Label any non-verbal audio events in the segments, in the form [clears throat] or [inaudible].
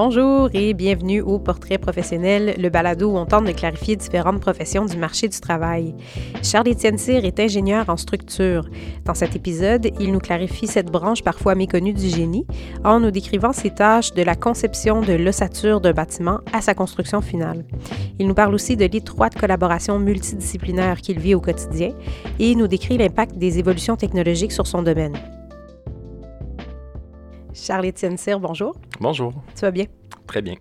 Bonjour et bienvenue au Portrait professionnel, le balado où on tente de clarifier différentes professions du marché du travail. Charles-Étienne Cyr est ingénieur en structure. Dans cet épisode, il nous clarifie cette branche parfois méconnue du génie en nous décrivant ses tâches de la conception de l'ossature d'un bâtiment à sa construction finale. Il nous parle aussi de l'étroite collaboration multidisciplinaire qu'il vit au quotidien et nous décrit l'impact des évolutions technologiques sur son domaine. Charles-Étienne Cyr, bonjour. Bonjour. Tu vas bien? Très bien.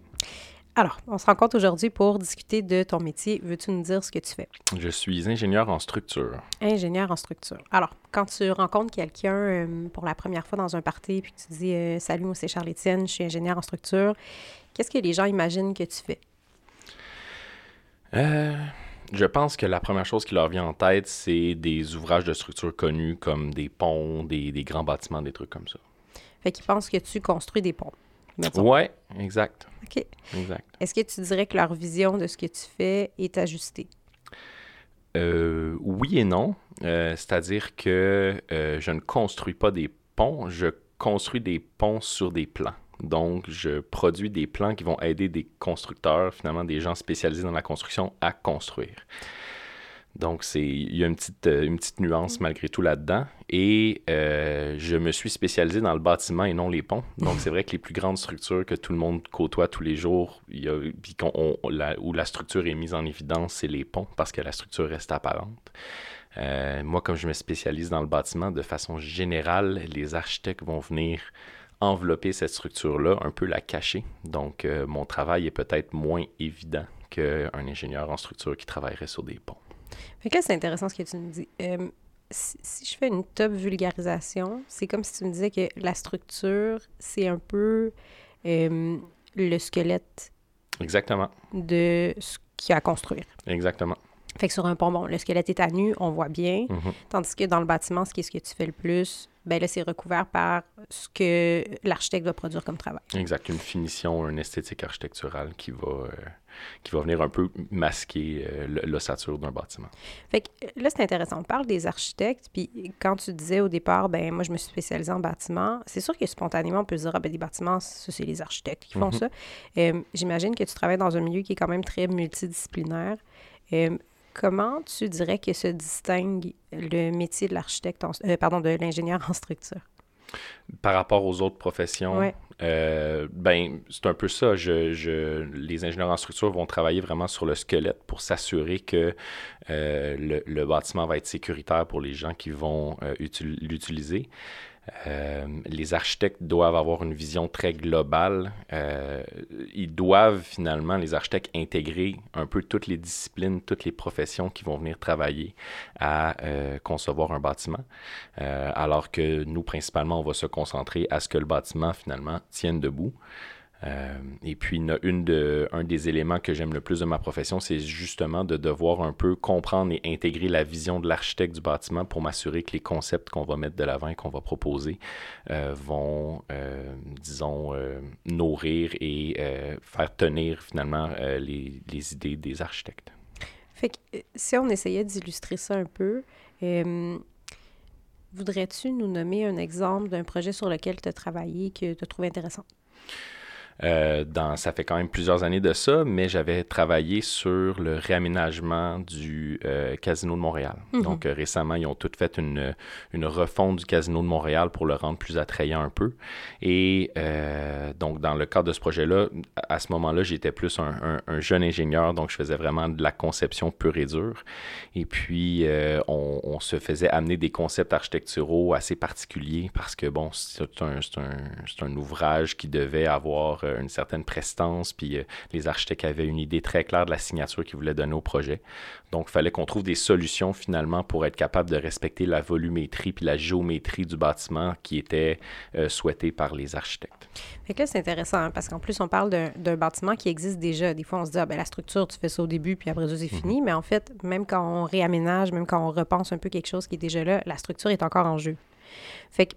Alors, on se rencontre aujourd'hui pour discuter de ton métier. Veux-tu nous dire ce que tu fais? Je suis ingénieur en structure. Ingénieur en structure. Alors, quand tu rencontres quelqu'un euh, pour la première fois dans un party puis que tu dis euh, Salut, moi c'est Charles-Étienne, je suis ingénieur en structure, qu'est-ce que les gens imaginent que tu fais? Euh, je pense que la première chose qui leur vient en tête, c'est des ouvrages de structure connus comme des ponts, des, des grands bâtiments, des trucs comme ça. Fait qu'ils pensent que tu construis des ponts. Ouais, exact. OK. Exact. Est-ce que tu dirais que leur vision de ce que tu fais est ajustée? Euh, oui et non. Euh, C'est-à-dire que euh, je ne construis pas des ponts, je construis des ponts sur des plans. Donc, je produis des plans qui vont aider des constructeurs, finalement des gens spécialisés dans la construction, à construire. Donc, il y a une petite, euh, une petite nuance malgré tout là-dedans. Et euh, je me suis spécialisé dans le bâtiment et non les ponts. Donc, c'est vrai que les plus grandes structures que tout le monde côtoie tous les jours, où la structure est mise en évidence, c'est les ponts parce que la structure reste apparente. Euh, moi, comme je me spécialise dans le bâtiment, de façon générale, les architectes vont venir envelopper cette structure-là, un peu la cacher. Donc, mon travail est peut-être moins évident qu'un ingénieur en structure qui travaillerait sur des ponts. Fait que là, c'est intéressant ce que tu me dis. Euh, si, si je fais une top vulgarisation, c'est comme si tu me disais que la structure, c'est un peu euh, le squelette Exactement, de ce qu'il y a à construire. exactement. Fait que sur un pont, bon, le squelette est à nu, on voit bien. Mhm. Tandis que dans le bâtiment, ce qui est ce que tu fais le plus, ben là, c'est recouvert par ce que l'architecte va produire comme travail. Exact, une finition, une esthétique architecturale qui va, euh, qui va venir un peu masquer euh, l'ossature d'un bâtiment. Fait que euh, là, c'est intéressant. On parle des architectes, puis quand tu disais au départ, ben moi, je me suis spécialisée en bâtiment, c'est sûr que spontanément, on peut se dire, ah ben des bâtiments, ça, c'est les architectes qui font Mhm. ça. Euh, J'imagine que tu travailles dans un milieu qui est quand même très multidisciplinaire. Euh, comment tu dirais que se distingue le métier de l'architecte, euh, pardon, de l'ingénieur en structure? Par rapport aux autres professions, Ouais. euh, ben, c'est un peu ça. Je, je- les ingénieurs en structure vont travailler vraiment sur le squelette pour s'assurer que euh, le, le bâtiment va être sécuritaire pour les gens qui vont euh, util- l'utiliser. Euh, les architectes doivent avoir une vision très globale. Euh, ils doivent finalement, les architectes, intégrer un peu toutes les disciplines, toutes les professions qui vont venir travailler à euh, concevoir un bâtiment. Alors que nous, principalement, on va se concentrer à ce que le bâtiment, finalement, tienne debout. Euh, et puis, une, un des éléments que j'aime le plus de ma profession, c'est justement de devoir un peu comprendre et intégrer la vision de l'architecte du bâtiment pour m'assurer que les concepts qu'on va mettre de l'avant et qu'on va proposer euh, vont, euh, disons, nourrir et faire tenir finalement les, idées des architectes. Fait que si on essayait d'illustrer ça un peu, voudrais-tu nous nommer un exemple d'un projet sur lequel tu as travaillé que tu as trouvé intéressant? Euh, dans, ça fait quand même plusieurs années de ça, mais j'avais travaillé sur le réaménagement du euh, Casino de Montréal. Mhm. Donc euh, récemment, ils ont tout fait une, une refonte du Casino de Montréal pour le rendre plus attrayant un peu. Et donc dans le cadre de ce projet-là, à ce moment-là, j'étais plus un, un- un jeune ingénieur, donc je faisais vraiment de la conception pure et dure. Et puis on, on se faisait amener des concepts architecturaux assez particuliers parce que bon, c'est un, c'est un, ouvrage qui devait avoir une certaine prestance, puis euh, les architectes avaient une idée très claire de la signature qu'ils voulaient donner au projet. Donc, il fallait qu'on trouve des solutions finalement pour être capable de respecter la volumétrie puis la géométrie du bâtiment qui était euh, souhaitée par les architectes. Fait que là, c'est intéressant hein, parce qu'en plus, on parle d'un bâtiment qui existe déjà. Des fois, on se dit, ah, ben, la structure, tu fais ça au début, puis après c'est fini. Mais en fait, même quand on réaménage, même quand on repense un peu quelque chose qui est déjà là, la structure est encore en jeu. Fait que,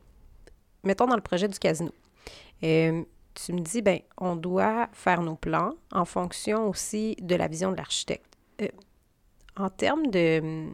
mettons dans le projet du casino. Euh, tu me dis, ben, on doit faire nos plans en fonction aussi de la vision de l'architecte. Euh, en termes de,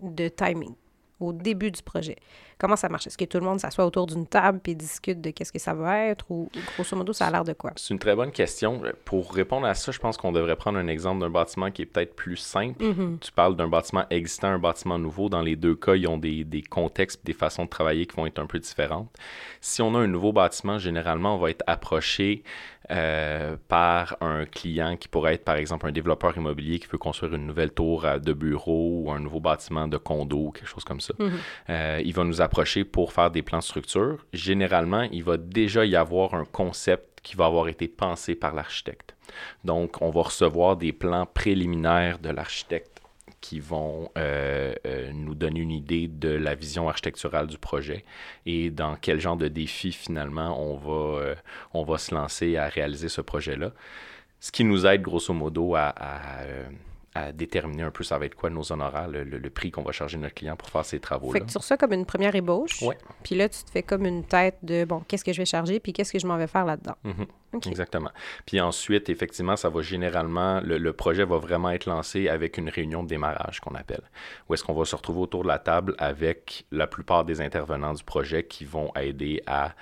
de timing, au début du projet, Comment ça marche? Est-ce que tout le monde s'assoit autour d'une table puis discute de qu'est-ce que ça va être ou grosso modo, ça a l'air de quoi? C'est une très bonne question. Pour répondre à ça, je pense qu'on devrait prendre un exemple d'un bâtiment qui est peut-être plus simple. Mm-hmm. Tu parles d'un bâtiment existant, un bâtiment nouveau. Dans les deux cas, ils ont des, des contextes, des façons de travailler qui vont être un peu différentes. Si on a un nouveau bâtiment, généralement, on va être approché euh, par un client qui pourrait être, par exemple, un développeur immobilier qui veut construire une nouvelle tour de bureau ou un nouveau bâtiment de condo, quelque chose comme ça. Mhm. Euh, il va nous approcher pour faire des plans structure. Généralement, il va déjà y avoir un concept qui va avoir été pensé par l'architecte. Donc, on va recevoir des plans préliminaires de l'architecte qui vont euh, euh, nous donner une idée de la vision architecturale du projet et dans quel genre de défi finalement on va, euh, on va se lancer à réaliser ce projet-là. Ce qui nous aide grosso modo à déterminer un peu ça va être quoi nos honoraires, le, le, prix qu'on va charger notre client pour faire ces travaux-là. Fait que tu reçois comme une première ébauche. Ouais. Puis là, tu te fais comme une tête de, bon, qu'est-ce que je vais charger, puis qu'est-ce que je m'en vais faire là-dedans. Mhm. OK. Exactement. Puis ensuite, effectivement, ça va généralement, le, le, projet va vraiment être lancé avec une réunion de démarrage qu'on appelle, où est-ce qu'on va se retrouver autour de la table avec la plupart des intervenants du projet qui vont aider à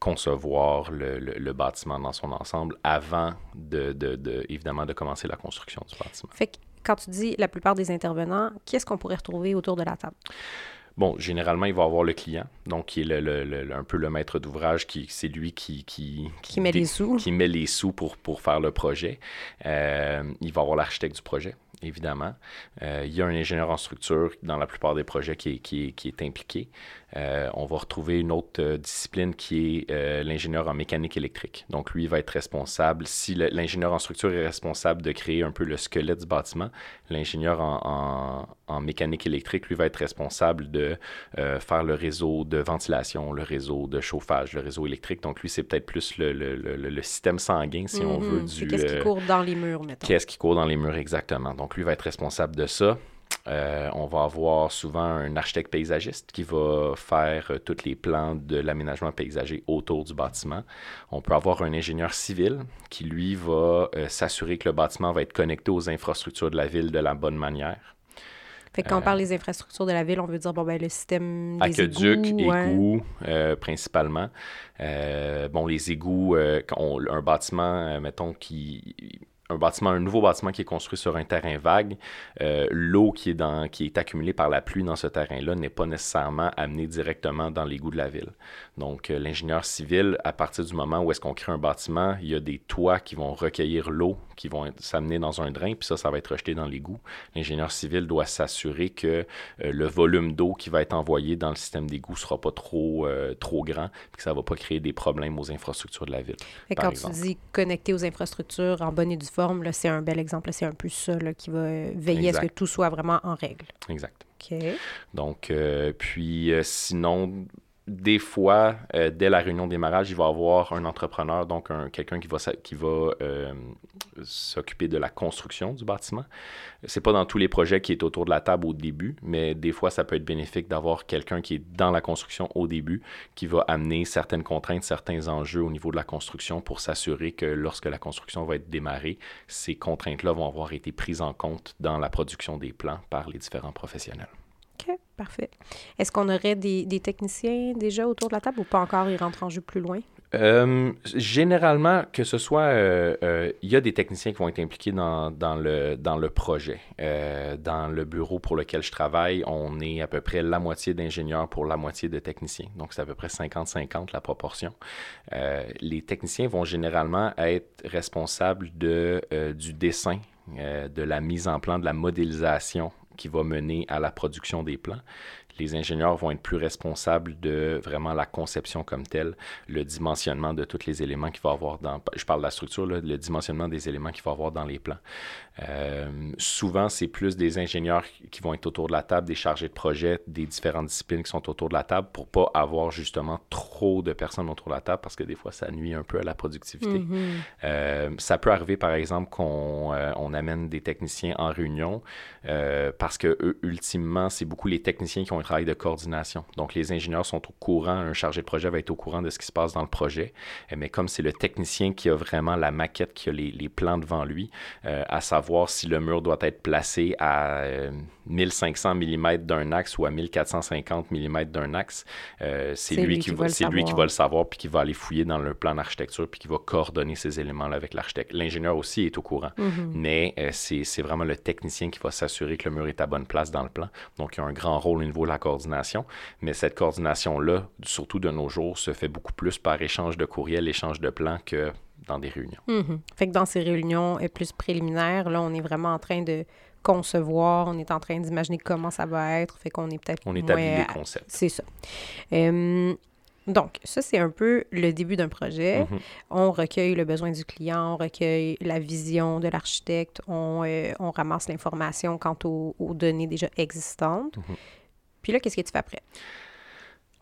concevoir le, le, le, bâtiment dans son ensemble avant de, de, de, évidemment, de commencer la construction du bâtiment. Fait que quand tu dis la plupart des intervenants, qu'est-ce qu'on pourrait retrouver autour de la table? Bon, généralement, il va avoir le client, donc qui est le, le, le, un peu le maître d'ouvrage, qui c'est lui qui qui, qui, qui met les sous, qui met les sous pour, pour faire le projet. Euh, il va avoir l'architecte du projet, évidemment. Euh, il y a un ingénieur en structure dans la plupart des projets qui est, qui est, qui est impliqué. Euh, on va retrouver une autre euh, discipline qui est l'ingénieur en mécanique électrique. Donc, lui va être responsable, si l'ingénieur en structure est responsable de créer un peu le squelette du bâtiment, l'ingénieur en, en, en, mécanique électrique, lui va être responsable de faire le réseau de ventilation, le réseau de chauffage, le réseau électrique. Donc, lui, c'est peut-être plus le, le, le, le, système sanguin, si mm -hmm. on veut, du... Qu'est-ce qui court dans les murs, mettons. Qu'est-ce qui court dans les murs, exactement. Donc, lui va être responsable de ça. Euh, on va avoir souvent un architecte paysagiste qui va faire euh, tous les plans de l'aménagement paysager autour du bâtiment. On peut avoir un ingénieur civil qui, lui, va euh, s'assurer que le bâtiment va être connecté aux infrastructures de la ville de la bonne manière. Fait que quand on parle des infrastructures de la ville, on veut dire bon, ben, le système des Aqueduc, égouts. égouts, ouais. euh, principalement. Euh, bon, les égouts, euh, on, un bâtiment, mettons, qui un bâtiment, un nouveau bâtiment qui est construit sur un terrain vague, euh, l'eau qui qui est accumulée par la pluie dans ce terrain-là n'est pas nécessairement amenée directement dans l'égout de la ville. Donc, euh, l'ingénieur civil, à partir du moment où est-ce qu'on crée un bâtiment, il y a des toits qui vont recueillir l'eau, qui vont s'amener dans un drain, puis ça, ça va être rejeté dans l'égout. L'ingénieur civil doit s'assurer que euh, le volume d'eau qui va être envoyé dans le système d'égout sera pas trop, euh, trop grand, puis que ça va pas créer des problèmes aux infrastructures de la ville. Et quand exemple. tu dis connecter aux infrastructures en bonne et due forme, là, c'est un bel exemple. C'est un peu ça là, qui va veiller exact. à ce que tout soit vraiment en règle. Exact. OK. Donc, euh, puis euh, sinon, des fois, euh, dès la réunion de démarrage, il va y avoir un entrepreneur, donc un, quelqu'un qui va, qui va euh, s'occuper de la construction du bâtiment. C'est pas dans tous les projets qui est autour de la table au début, mais des fois, ça peut être bénéfique d'avoir quelqu'un qui est dans la construction au début, qui va amener certaines contraintes, certains enjeux au niveau de la construction pour s'assurer que lorsque la construction va être démarrée, ces contraintes-là vont avoir été prises en compte dans la production des plans par les différents professionnels. Parfait. Est-ce qu'on aurait des, techniciens déjà autour de la table ou pas encore, ils rentrent en jeu plus loin? Euh, généralement, que ce soit, il euh, euh, y a des techniciens qui vont être impliqués dans, le, dans le projet. Dans le bureau pour lequel je travaille, on est à peu près la moitié d'ingénieurs pour la moitié de techniciens. Donc, c'est à peu près 50-50 la proportion. Les techniciens vont généralement être responsables de, du dessin, de la mise en plan, de la modélisation qui va mener à la production des plans. Les ingénieurs vont être plus responsables de vraiment la conception comme telle, le dimensionnement de tous les éléments qu'il va avoir dans... Je parle de la structure, là, le dimensionnement des éléments qu'il va avoir dans les plans. Euh, souvent, c'est plus des ingénieurs qui vont être autour de la table, des chargés de projet, des différentes disciplines qui sont autour de la table pour pas avoir justement trop de personnes autour de la table parce que des fois, ça nuit un peu à la productivité. Mm -hmm. euh, ça peut arriver, par exemple, qu'on euh, on amène des techniciens en réunion parce que eux, ultimement, c'est beaucoup les techniciens qui ont travail de coordination. Donc, les ingénieurs sont au courant, un chargé de projet va être au courant de ce qui se passe dans le projet, mais comme c'est le technicien qui a vraiment la maquette, qui a les, les plans devant lui, euh, à savoir si le mur doit être placé à, euh, 1500 mm d'un axe ou à 1450 mm d'un axe, euh, c'est lui, qui, va, c'est lui qui va le savoir, puis qui va aller fouiller dans le plan d'architecture, puis qui va coordonner ces éléments-là avec l'architecte. L'ingénieur aussi est au courant, Mhm. mais euh, c'est, c'est vraiment le technicien qui va s'assurer que le mur est à bonne place dans le plan. Donc, il y a un grand rôle au niveau de la coordination, mais cette coordination-là, surtout de nos jours, se fait beaucoup plus par échange de courriel, échange de plans que dans des réunions. Mhm. Fait que dans ces réunions plus préliminaires, là, on est vraiment en train de concevoir, on est en train d'imaginer comment ça va être, fait qu'on est peut-être On moins établit les à- concepts. C'est ça. Euh, donc, ça, c'est un peu le début d'un projet. Mhm. On recueille le besoin du client, on recueille la vision de l'architecte, on, euh, on ramasse l'information quant aux, aux données déjà existantes. Mhm. Puis là, qu'est-ce que tu fais après?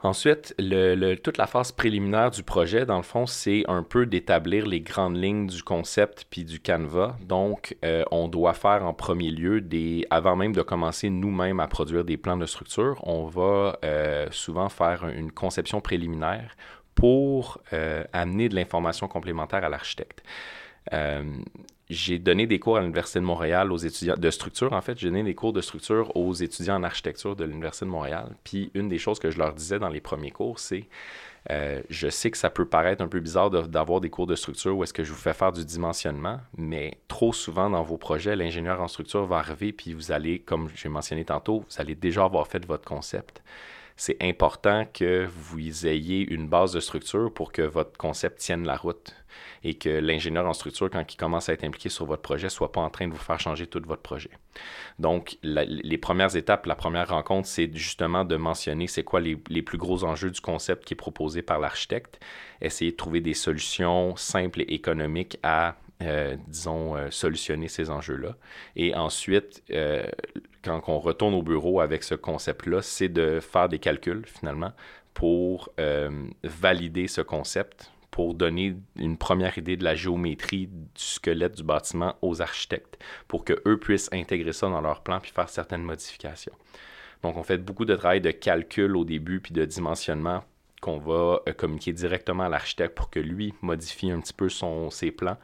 Ensuite, le- toute la phase préliminaire du projet, dans le fond, c'est un peu d'établir les grandes lignes du concept puis du canevas. Donc, euh, on doit faire en premier lieu, des, avant même de commencer nous-mêmes à produire des plans de structure, on va euh, souvent faire une conception préliminaire pour euh, amener de l'information complémentaire à l'architecte. J'ai donné des cours à l'Université de Montréal aux étudiants de structure. En fait, j'ai donné des cours de structure aux étudiants en architecture de l'Université de Montréal. Puis une des choses que je leur disais dans les premiers cours, c'est euh, je sais que ça peut paraître un peu bizarre d'avoir des cours de structure où est-ce que je vous fais faire du dimensionnement, mais trop souvent dans vos projets, l'ingénieur en structure va arriver puis vous allez, comme j'ai mentionné tantôt, vous allez déjà avoir fait votre concept. C'est important que vous ayez une base de structure pour que votre concept tienne la route et que l'ingénieur en structure, quand il commence à être impliqué sur votre projet, soit pas en train de vous faire changer tout votre projet. Donc, les premières étapes, la première rencontre, c'est justement de mentionner c'est quoi les, les plus gros enjeux du concept qui est proposé par l'architecte, essayer de trouver des solutions simples et économiques à, euh, disons, euh, solutionner ces enjeux-là. Et ensuite, euh, quand on retourne au bureau avec ce concept-là, c'est de faire des calculs, finalement, pour valider ce concept, pour donner une première idée de la géométrie du squelette du bâtiment aux architectes, pour qu'eux puissent intégrer ça dans leur plan puis faire certaines modifications. Donc, on fait beaucoup de travail de calcul au début puis de dimensionnement qu'on va communiquer directement à l'architecte pour que lui modifie un petit peu son, ses plans.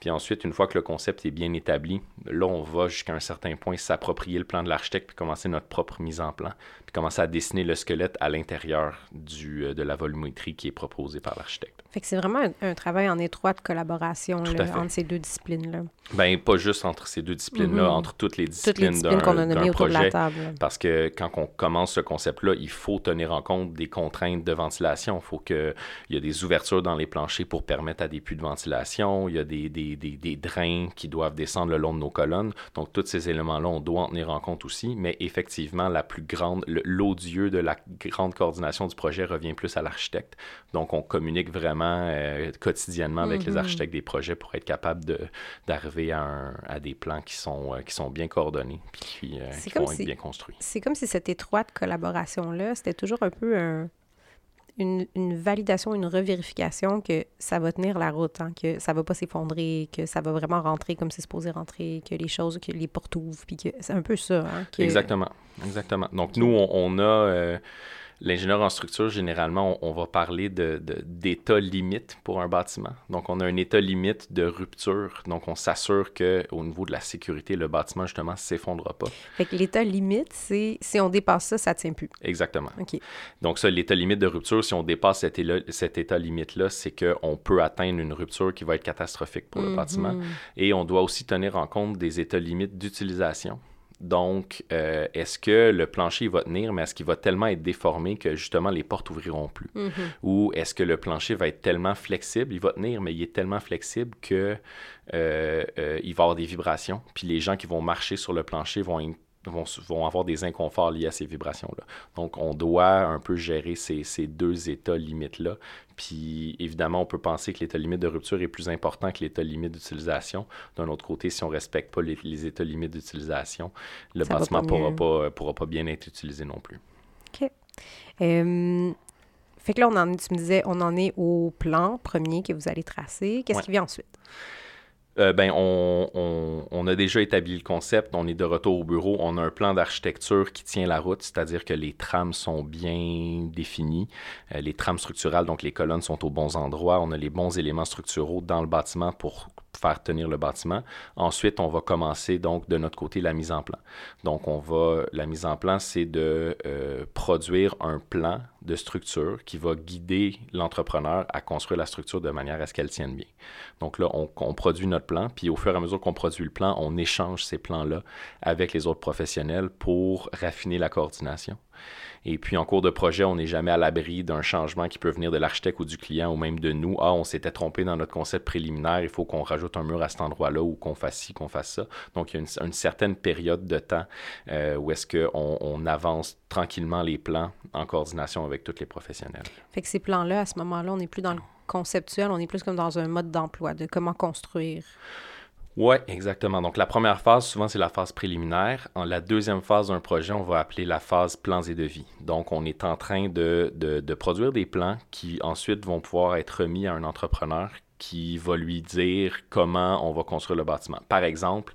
Puis ensuite, une fois que le concept est bien établi, là, on va jusqu'à un certain point s'approprier le plan de l'architecte puis commencer notre propre mise en plan, puis commencer à dessiner le squelette à l'intérieur euh, de la volumétrie qui est proposée par l'architecte. Fait que c'est vraiment un, un travail en étroite collaboration là, entre ces deux disciplines-là. Ben, pas juste entre ces deux disciplines-là, Mhm. entre toutes les disciplines disciplines d'un qu'on a nommées autour de la table. là. Parce que quand on commence ce concept-là, il faut tenir en compte des contraintes de ventilation. Il faut qu'il y ait des ouvertures dans les planchers pour permettre à des puits de ventilation. Il y a des, des, des, des drains qui doivent descendre le long de nos colonnes. Donc, tous ces éléments-là, on doit en tenir en compte aussi. Mais effectivement, la plus grande, l'odieux de la grande coordination du projet revient plus à l'architecte. Donc, on communique vraiment euh, quotidiennement avec les Mhm. architectes des projets pour être capable de- d'arriver à, un- à des plans qui sont, euh, qui sont bien coordonnés puis qui, euh, qui vont si- être bien construits. C'est comme si cette étroite collaboration-là, c'était toujours un peu un- une, une validation, une revérification que ça va tenir la route, hein, que ça va pas s'effondrer, que ça va vraiment rentrer comme c'est supposé rentrer, que les choses, que les portes ouvrent, puis que c'est un peu ça. Hein, que- Exactement. Exactement. Donc, nous, on, on a l'ingénieur en structure, généralement, on, on va parler de, de- d'état limite pour un bâtiment. Donc, on a un état limite de rupture. Donc, on s'assure qu'au niveau de la sécurité, le bâtiment, justement, ne s'effondrera pas. Fait que l'état limite, c'est si on dépasse ça, ça tient plus. Exactement. OK. Donc, ça, l'état limite de rupture, si on dépasse cet, éla- cet état limite-là, c'est qu'on peut atteindre une rupture qui va être catastrophique pour le bâtiment. Mhm. Et on doit aussi tenir en compte des états limites d'utilisation. Donc, euh, est-ce que le plancher va tenir, mais est-ce qu'il va tellement être déformé que justement les portes ouvriront plus? Mhm. Ou est-ce que le plancher va être tellement flexible, il va tenir, mais il est tellement flexible que euh, euh, il va avoir des vibrations, puis les gens qui vont marcher sur le plancher vont, vont, vont avoir des inconforts liés à ces vibrations-là. Donc, on doit un peu gérer ces, ces deux états limites-là. Puis, évidemment, on peut penser que l'état limite de rupture est plus important que l'état limite d'utilisation. D'un autre côté, si on ne respecte pas les, les états limites d'utilisation, le Ça bâtiment ne pourra pas, pourra pas bien être utilisé non plus. Euh, fait que là, on en, tu me disais, on en est au plan premier que vous allez tracer. Qu'est-ce Ouais. qui vient ensuite? Euh, ben, on, a déjà établi le concept, on est de retour au bureau, on a un plan d'architecture qui tient la route, c'est-à-dire que les trames sont bien définies, euh, les trames structurales, donc les colonnes sont aux bons endroits, on a les bons éléments structuraux dans le bâtiment pour faire tenir le bâtiment. Ensuite, on va commencer donc de notre côté la mise en plan. Donc, on va, la mise en plan, c'est de euh, produire un plan de structure qui va guider l'entrepreneur à construire la structure de manière à ce qu'elle tienne bien. Donc là, on, on, produit notre plan, puis au fur et à mesure qu'on produit le plan, on échange ces plans-là avec les autres professionnels pour raffiner la coordination. Et puis, en cours de projet, on n'est jamais à l'abri d'un changement qui peut venir de l'architecte ou du client ou même de nous. Ah, on s'était trompé dans notre concept préliminaire, il faut qu'on rajoute un mur à cet endroit-là ou qu'on fasse ci, qu'on fasse ça. Donc, il y a une, certaine période de temps euh, où est-ce qu'on on avance tranquillement les plans en coordination avec tous les professionnels. Fait que ces plans-là, à ce moment-là, on n'est plus dans le conceptuel, on est plus comme dans un mode d'emploi, de comment construire. Oui, exactement. Donc, la première phase, souvent, c'est la phase préliminaire. En la deuxième phase d'un projet, on va appeler la phase plans et devis. Donc, on est en train de, produire des plans qui ensuite vont pouvoir être remis à un entrepreneur qui va lui dire comment on va construire le bâtiment. Par exemple,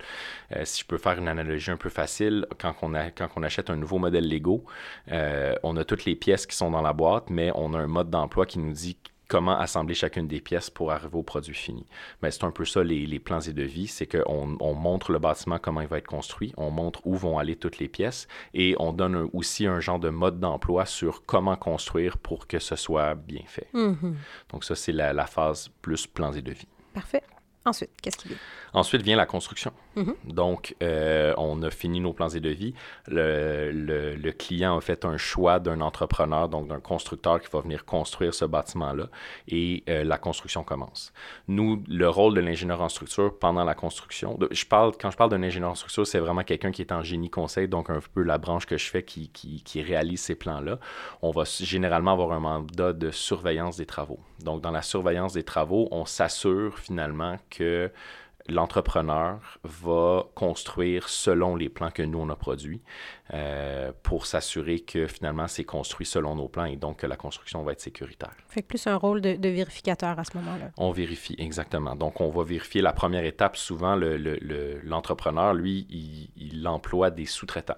euh, si je peux faire une analogie un peu facile, quand on, a, quand on achète un nouveau modèle Lego, euh, on a toutes les pièces qui sont dans la boîte, mais on a un mode d'emploi qui nous dit comment assembler chacune des pièces pour arriver au produit fini. Mais c'est un peu ça les, plans et devis, c'est qu'on on montre le bâtiment comment il va être construit, on montre où vont aller toutes les pièces et on donne aussi un genre de mode d'emploi sur comment construire pour que ce soit bien fait. Mm-hmm. Donc ça, c'est la, la phase plus plans et devis. Parfait. Ensuite, qu'est-ce qui vient? Ensuite vient la construction. Mm-hmm. Donc, euh, on a fini nos plans et devis. Le, le, client a fait un choix d'un entrepreneur, donc d'un constructeur qui va venir construire ce bâtiment-là et euh, la construction commence. Nous, le rôle de l'ingénieur en structure pendant la construction, je parle, quand je parle d'un ingénieur en structure, c'est vraiment quelqu'un qui est en génie conseil, donc un peu la branche que je fais qui réalise ces plans-là. On va généralement avoir un mandat de surveillance des travaux. Donc, dans la surveillance des travaux, on s'assure finalement que l'entrepreneur va construire selon les plans que nous, on a produits euh, pour s'assurer que finalement, c'est construit selon nos plans et donc que la construction va être sécuritaire. Fait plus un rôle de, vérificateur à ce moment-là. On vérifie, exactement. Donc, on va vérifier la première étape. Souvent, l'entrepreneur, le, lui, il, il, emploie des sous-traitants.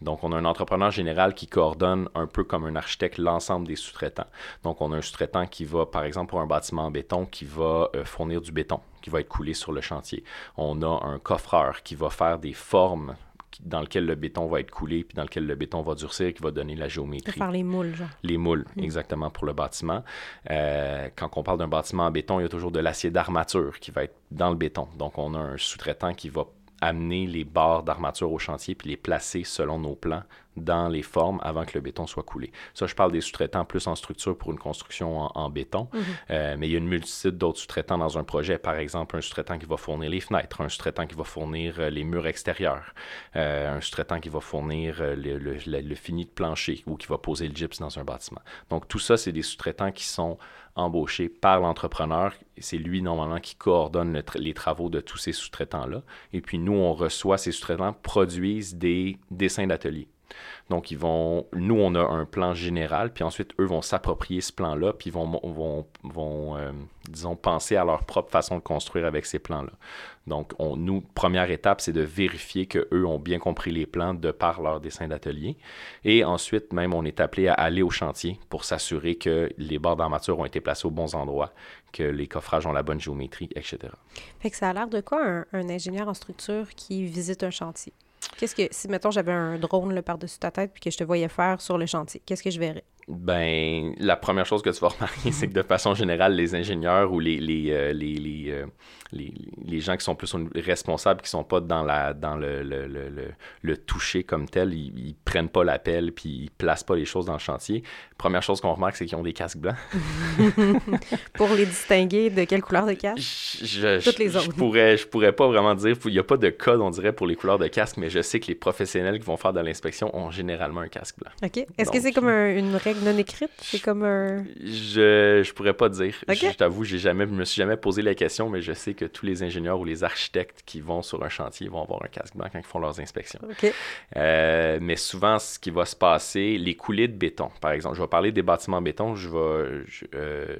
Donc, on a un entrepreneur général qui coordonne un peu comme un architecte l'ensemble des sous-traitants. Donc, on a un sous-traitant qui va, par exemple, pour un bâtiment en béton, qui va euh, fournir du béton qui va être coulé sur le chantier. On a un coffreur qui va faire des formes dans lesquelles le béton va être coulé, puis dans lequel le béton va durcir, qui va donner la géométrie. Faire les moules, genre. Les moules, mm. exactement, pour le bâtiment. Euh, quand on parle d'un bâtiment en béton, il y a toujours de l'acier d'armature qui va être dans le béton. Donc, on a un sous-traitant qui va amener les barres d'armature au chantier puis les placer selon nos plans dans les formes avant que le béton soit coulé. Ça, je parle des sous-traitants plus en structure pour une construction en, béton, mhm. euh, mais il y a une multitude d'autres sous-traitants dans un projet. Par exemple, un sous-traitant qui va fournir les fenêtres, un sous-traitant qui va fournir euh, les murs extérieurs, euh, un sous-traitant qui va fournir le, le, fini de plancher ou qui va poser le gyps dans un bâtiment. Donc, tout ça, c'est des sous-traitants qui sont embauchés par l'entrepreneur. C'est lui, normalement, qui coordonne les travaux de tous ces sous-traitants-là. Et puis, nous, on reçoit ces sous-traitants, produisent des dessins d'atelier. Donc, ils vont, nous, on a un plan général, puis ensuite, eux vont s'approprier ce plan-là, puis vont, vont, vont euh, disons, penser à leur propre façon de construire avec ces plans-là. Donc, on, nous, première étape, c'est de vérifier qu'eux ont bien compris les plans de par leur dessin d'atelier. Et ensuite, même, on est appelé à aller au chantier pour s'assurer que les barres d'armature ont été placées aux bons endroits, que les coffrages ont la bonne géométrie, etc. Ça a l'air de quoi un ingénieur en structure qui visite un chantier? Qu'est-ce que, si, mettons, j'avais un drone par-dessus ta tête puis que je te voyais faire sur le chantier, qu'est-ce que je verrais? Ben, la première chose que tu vas [laughs] remarquer, c'est que de façon générale, les ingénieurs ou les, les, euh, les, euh, les, les, gens qui sont plus responsables, qui sont pas dans, la, dans le, le, le, le toucher comme tel, ils, ils prennent pas l'appel puis ils placent pas les choses dans le chantier. Première chose qu'on remarque, c'est qu'ils ont des casques blancs. [laughs] Pour les distinguer de quelle couleur de casque? Je, Toutes les autres. Je pourrais, je pourrais pas vraiment dire, il n'y a pas de code, on dirait, pour les couleurs de casque, mais je sais que les professionnels qui vont faire de l'inspection ont généralement un casque blanc. OK. Est-ce que c'est comme une règle non écrite? C'est comme un... Je, je pourrais pas dire. Je, t'avoue, j'ai jamais, je me suis jamais posé la question, mais je sais que tous les ingénieurs ou les architectes qui vont sur un chantier vont avoir un casque blanc quand ils font leurs inspections. Euh, mais souvent, ce qui va se passer, les coulées de béton, par exemple, je vais parler des bâtiments en béton, je vais... Euh,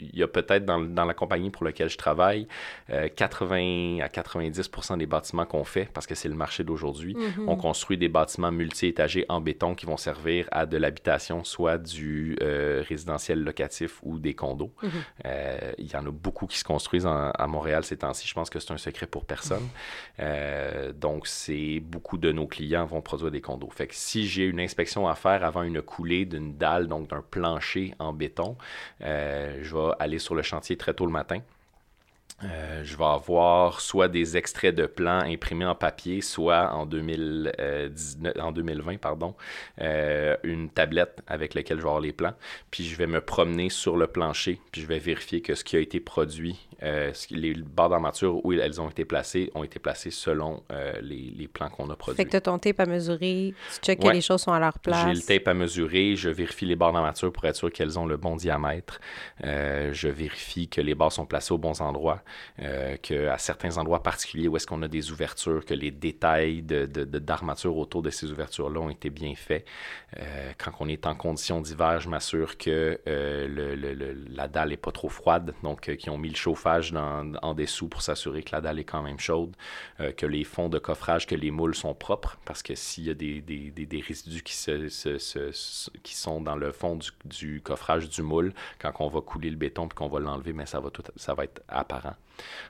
il y a peut-être dans, dans, la compagnie pour laquelle je travaille, 80 à 90% des bâtiments qu'on fait, parce que c'est le marché d'aujourd'hui, mm-hmm. on construit des bâtiments multi-étagés en béton qui vont servir à de l'habitation, soit du résidentiel locatif ou des condos. Mm-hmm. il y en a beaucoup qui se construisent à Montréal ces temps-ci. Je pense que c'est un secret pour personne. donc, c'est beaucoup de nos clients vont produire des condos. Fait que si j'ai une inspection à faire avant une coulée d'une dalle, donc d'un plancher en béton, euh, je vais aller sur le chantier très tôt le matin. Euh, je vais avoir soit des extraits de plans imprimés en papier, soit en, 2019, en 2020, pardon, euh, une tablette avec laquelle je vais avoir les plans. Puis je vais me promener sur le plancher, puis je vais vérifier que ce qui a été produit euh, les barres d'armature où elles ont été placées ont été placées selon euh, les, les, plans qu'on a produits. Fait que tu as ton tape à mesurer, tu checkes que les choses sont à leur place. J'ai le tape à mesurer, je vérifie les barres d'armature pour être sûr qu'elles ont le bon diamètre. Euh, je vérifie que les barres sont placées aux bons endroits, qu'à certains endroits particuliers où est-ce qu'on a des ouvertures, que les détails d'armature de, de, autour de ces ouvertures-là ont été bien faits. quand on est en condition d'hiver, je m'assure que le, la dalle n'est pas trop froide, donc qu'ils ont mis le chauffage en dessous pour s'assurer que la dalle est quand même chaude, euh, que les fonds de coffrage, que les moules sont propres, parce que s'il y a des, des, des, résidus qui, se, qui sont dans le fond du, du, coffrage du moule, quand on va couler le béton et qu'on va l'enlever, mais ça va, tout, ça va être apparent.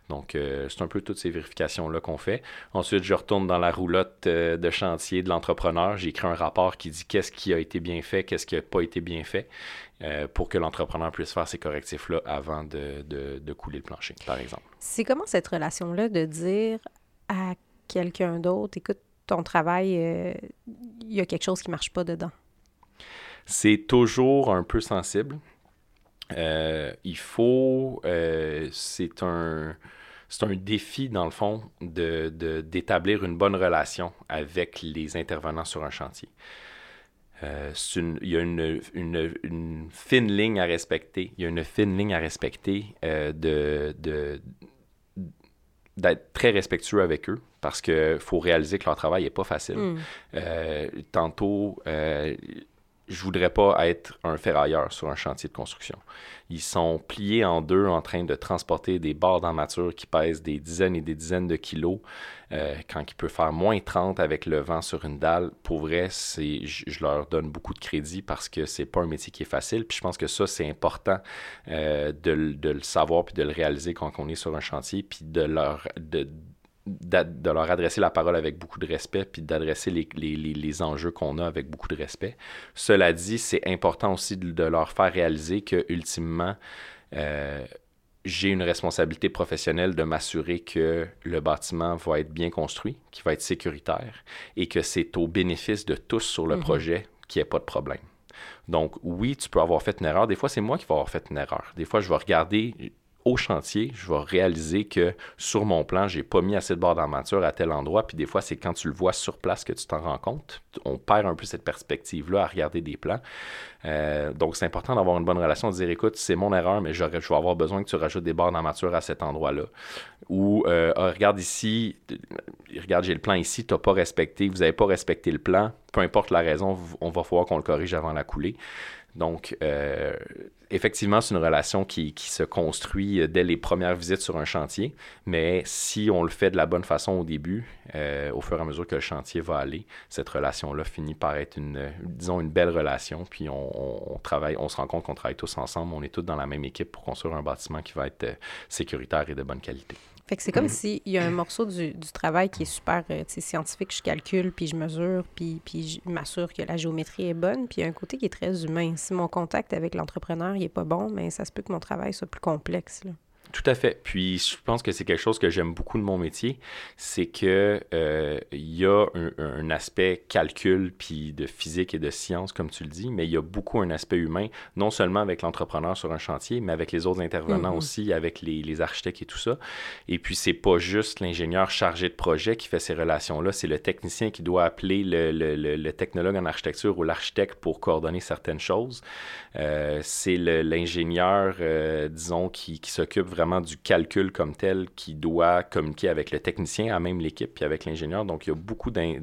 Donc, euh, c'est un peu toutes ces vérifications-là qu'on fait. Ensuite, je retourne dans la roulotte euh, de chantier de l'entrepreneur. J'écris un rapport qui dit qu'est-ce qui a été bien fait, qu'est-ce qui n'a pas été bien fait. Euh, pour que l'entrepreneur puisse faire ces correctifs-là avant de, de, couler le plancher, par exemple. C'est comment cette relation-là de dire à quelqu'un d'autre, écoute, ton travail, il y a quelque chose qui ne marche pas dedans? C'est toujours un peu sensible. Euh, il faut, c'est un, c'est un défi, dans le fond, de, d'établir une bonne relation avec les intervenants sur un chantier. Euh, il y a une, une, fine ligne à respecter. Il y a une fine ligne à respecter euh, de, d'être très respectueux avec eux parce qu'il faut réaliser que leur travail n'est pas facile. Euh, tantôt, je voudrais pas être un ferrailleur sur un chantier de construction. Ils sont pliés en deux en train de transporter des barres d'armature qui pèsent des dizaines et des dizaines de kilos. Euh, quand il peut faire moins 30 avec le vent sur une dalle, pour vrai, c'est, je, leur donne beaucoup de crédit parce que c'est pas un métier qui est facile. Puis je pense que ça, c'est important euh, de, le savoir puis de le réaliser quand on est sur un chantier, puis de leur... De, de leur adresser la parole avec beaucoup de respect, puis d'adresser les, les, les, enjeux qu'on a avec beaucoup de respect. Cela dit, c'est important aussi de, leur faire réaliser que, ultimement, euh, j'ai une responsabilité professionnelle de m'assurer que le bâtiment va être bien construit, qu'il va être sécuritaire, et que c'est au bénéfice de tous sur le mhm. projet qu'il n'y ait pas de problème. Donc, oui, tu peux avoir fait une erreur. Des fois, c'est moi qui vais avoir fait une erreur. Des fois, je vais regarder au chantier, je vais réaliser que sur mon plan, j'ai pas mis assez de barres d'armature à tel endroit. Puis des fois, c'est quand tu le vois sur place que tu t'en rends compte. On perd un peu cette perspective-là à regarder des plans. Euh, donc, c'est important d'avoir une bonne relation, de dire écoute, c'est mon erreur, mais je vais avoir besoin que tu rajoutes des barres d'armature à cet endroit-là. Ou euh, ah, regarde ici, regarde, j'ai le plan ici, tu n'as pas respecté, vous n'avez pas respecté le plan. Peu importe la raison, on va falloir qu'on le corrige avant la coulée. Donc, euh, effectivement, c'est une relation qui, se construit euh, dès les premières visites sur un chantier, mais si on le fait de la bonne façon au début, euh, au fur et à mesure que le chantier va aller, cette relation-là finit par être une, disons, une belle relation, puis on, on travaille, on se rend compte qu'on travaille tous ensemble, on est tous dans la même équipe pour construire un bâtiment qui va être sécuritaire et de bonne qualité. Fait que c'est comme mm. s'il y a un morceau du, du travail qui est super euh, scientifique, je calcule, puis je mesure, puis, puis je m'assure que la géométrie est bonne, puis il y a un côté qui est très humain. Si mon contact avec l'entrepreneur n'est pas bon, mais ça se peut que mon travail soit plus complexe. Là. Tout à fait. Puis je pense que c'est quelque chose que j'aime beaucoup de mon métier, c'est que euh, il y a un, aspect calcul puis de physique et de science comme tu le dis, mais il y a beaucoup un aspect humain, non seulement avec l'entrepreneur sur un chantier, mais avec les autres intervenants mm-hmm. aussi, avec les, architectes et tout ça. Et puis c'est pas juste l'ingénieur chargé de projet qui fait ces relations-là, c'est le technicien qui doit appeler le, le, technologue en architecture ou l'architecte pour coordonner certaines choses. Euh, c'est l'ingénieur, euh, disons, qui, qui s'occupe vraiment du calcul comme tel qui doit communiquer avec le technicien, à même l'équipe, puis avec l'ingénieur. Donc, il y a beaucoup d'un...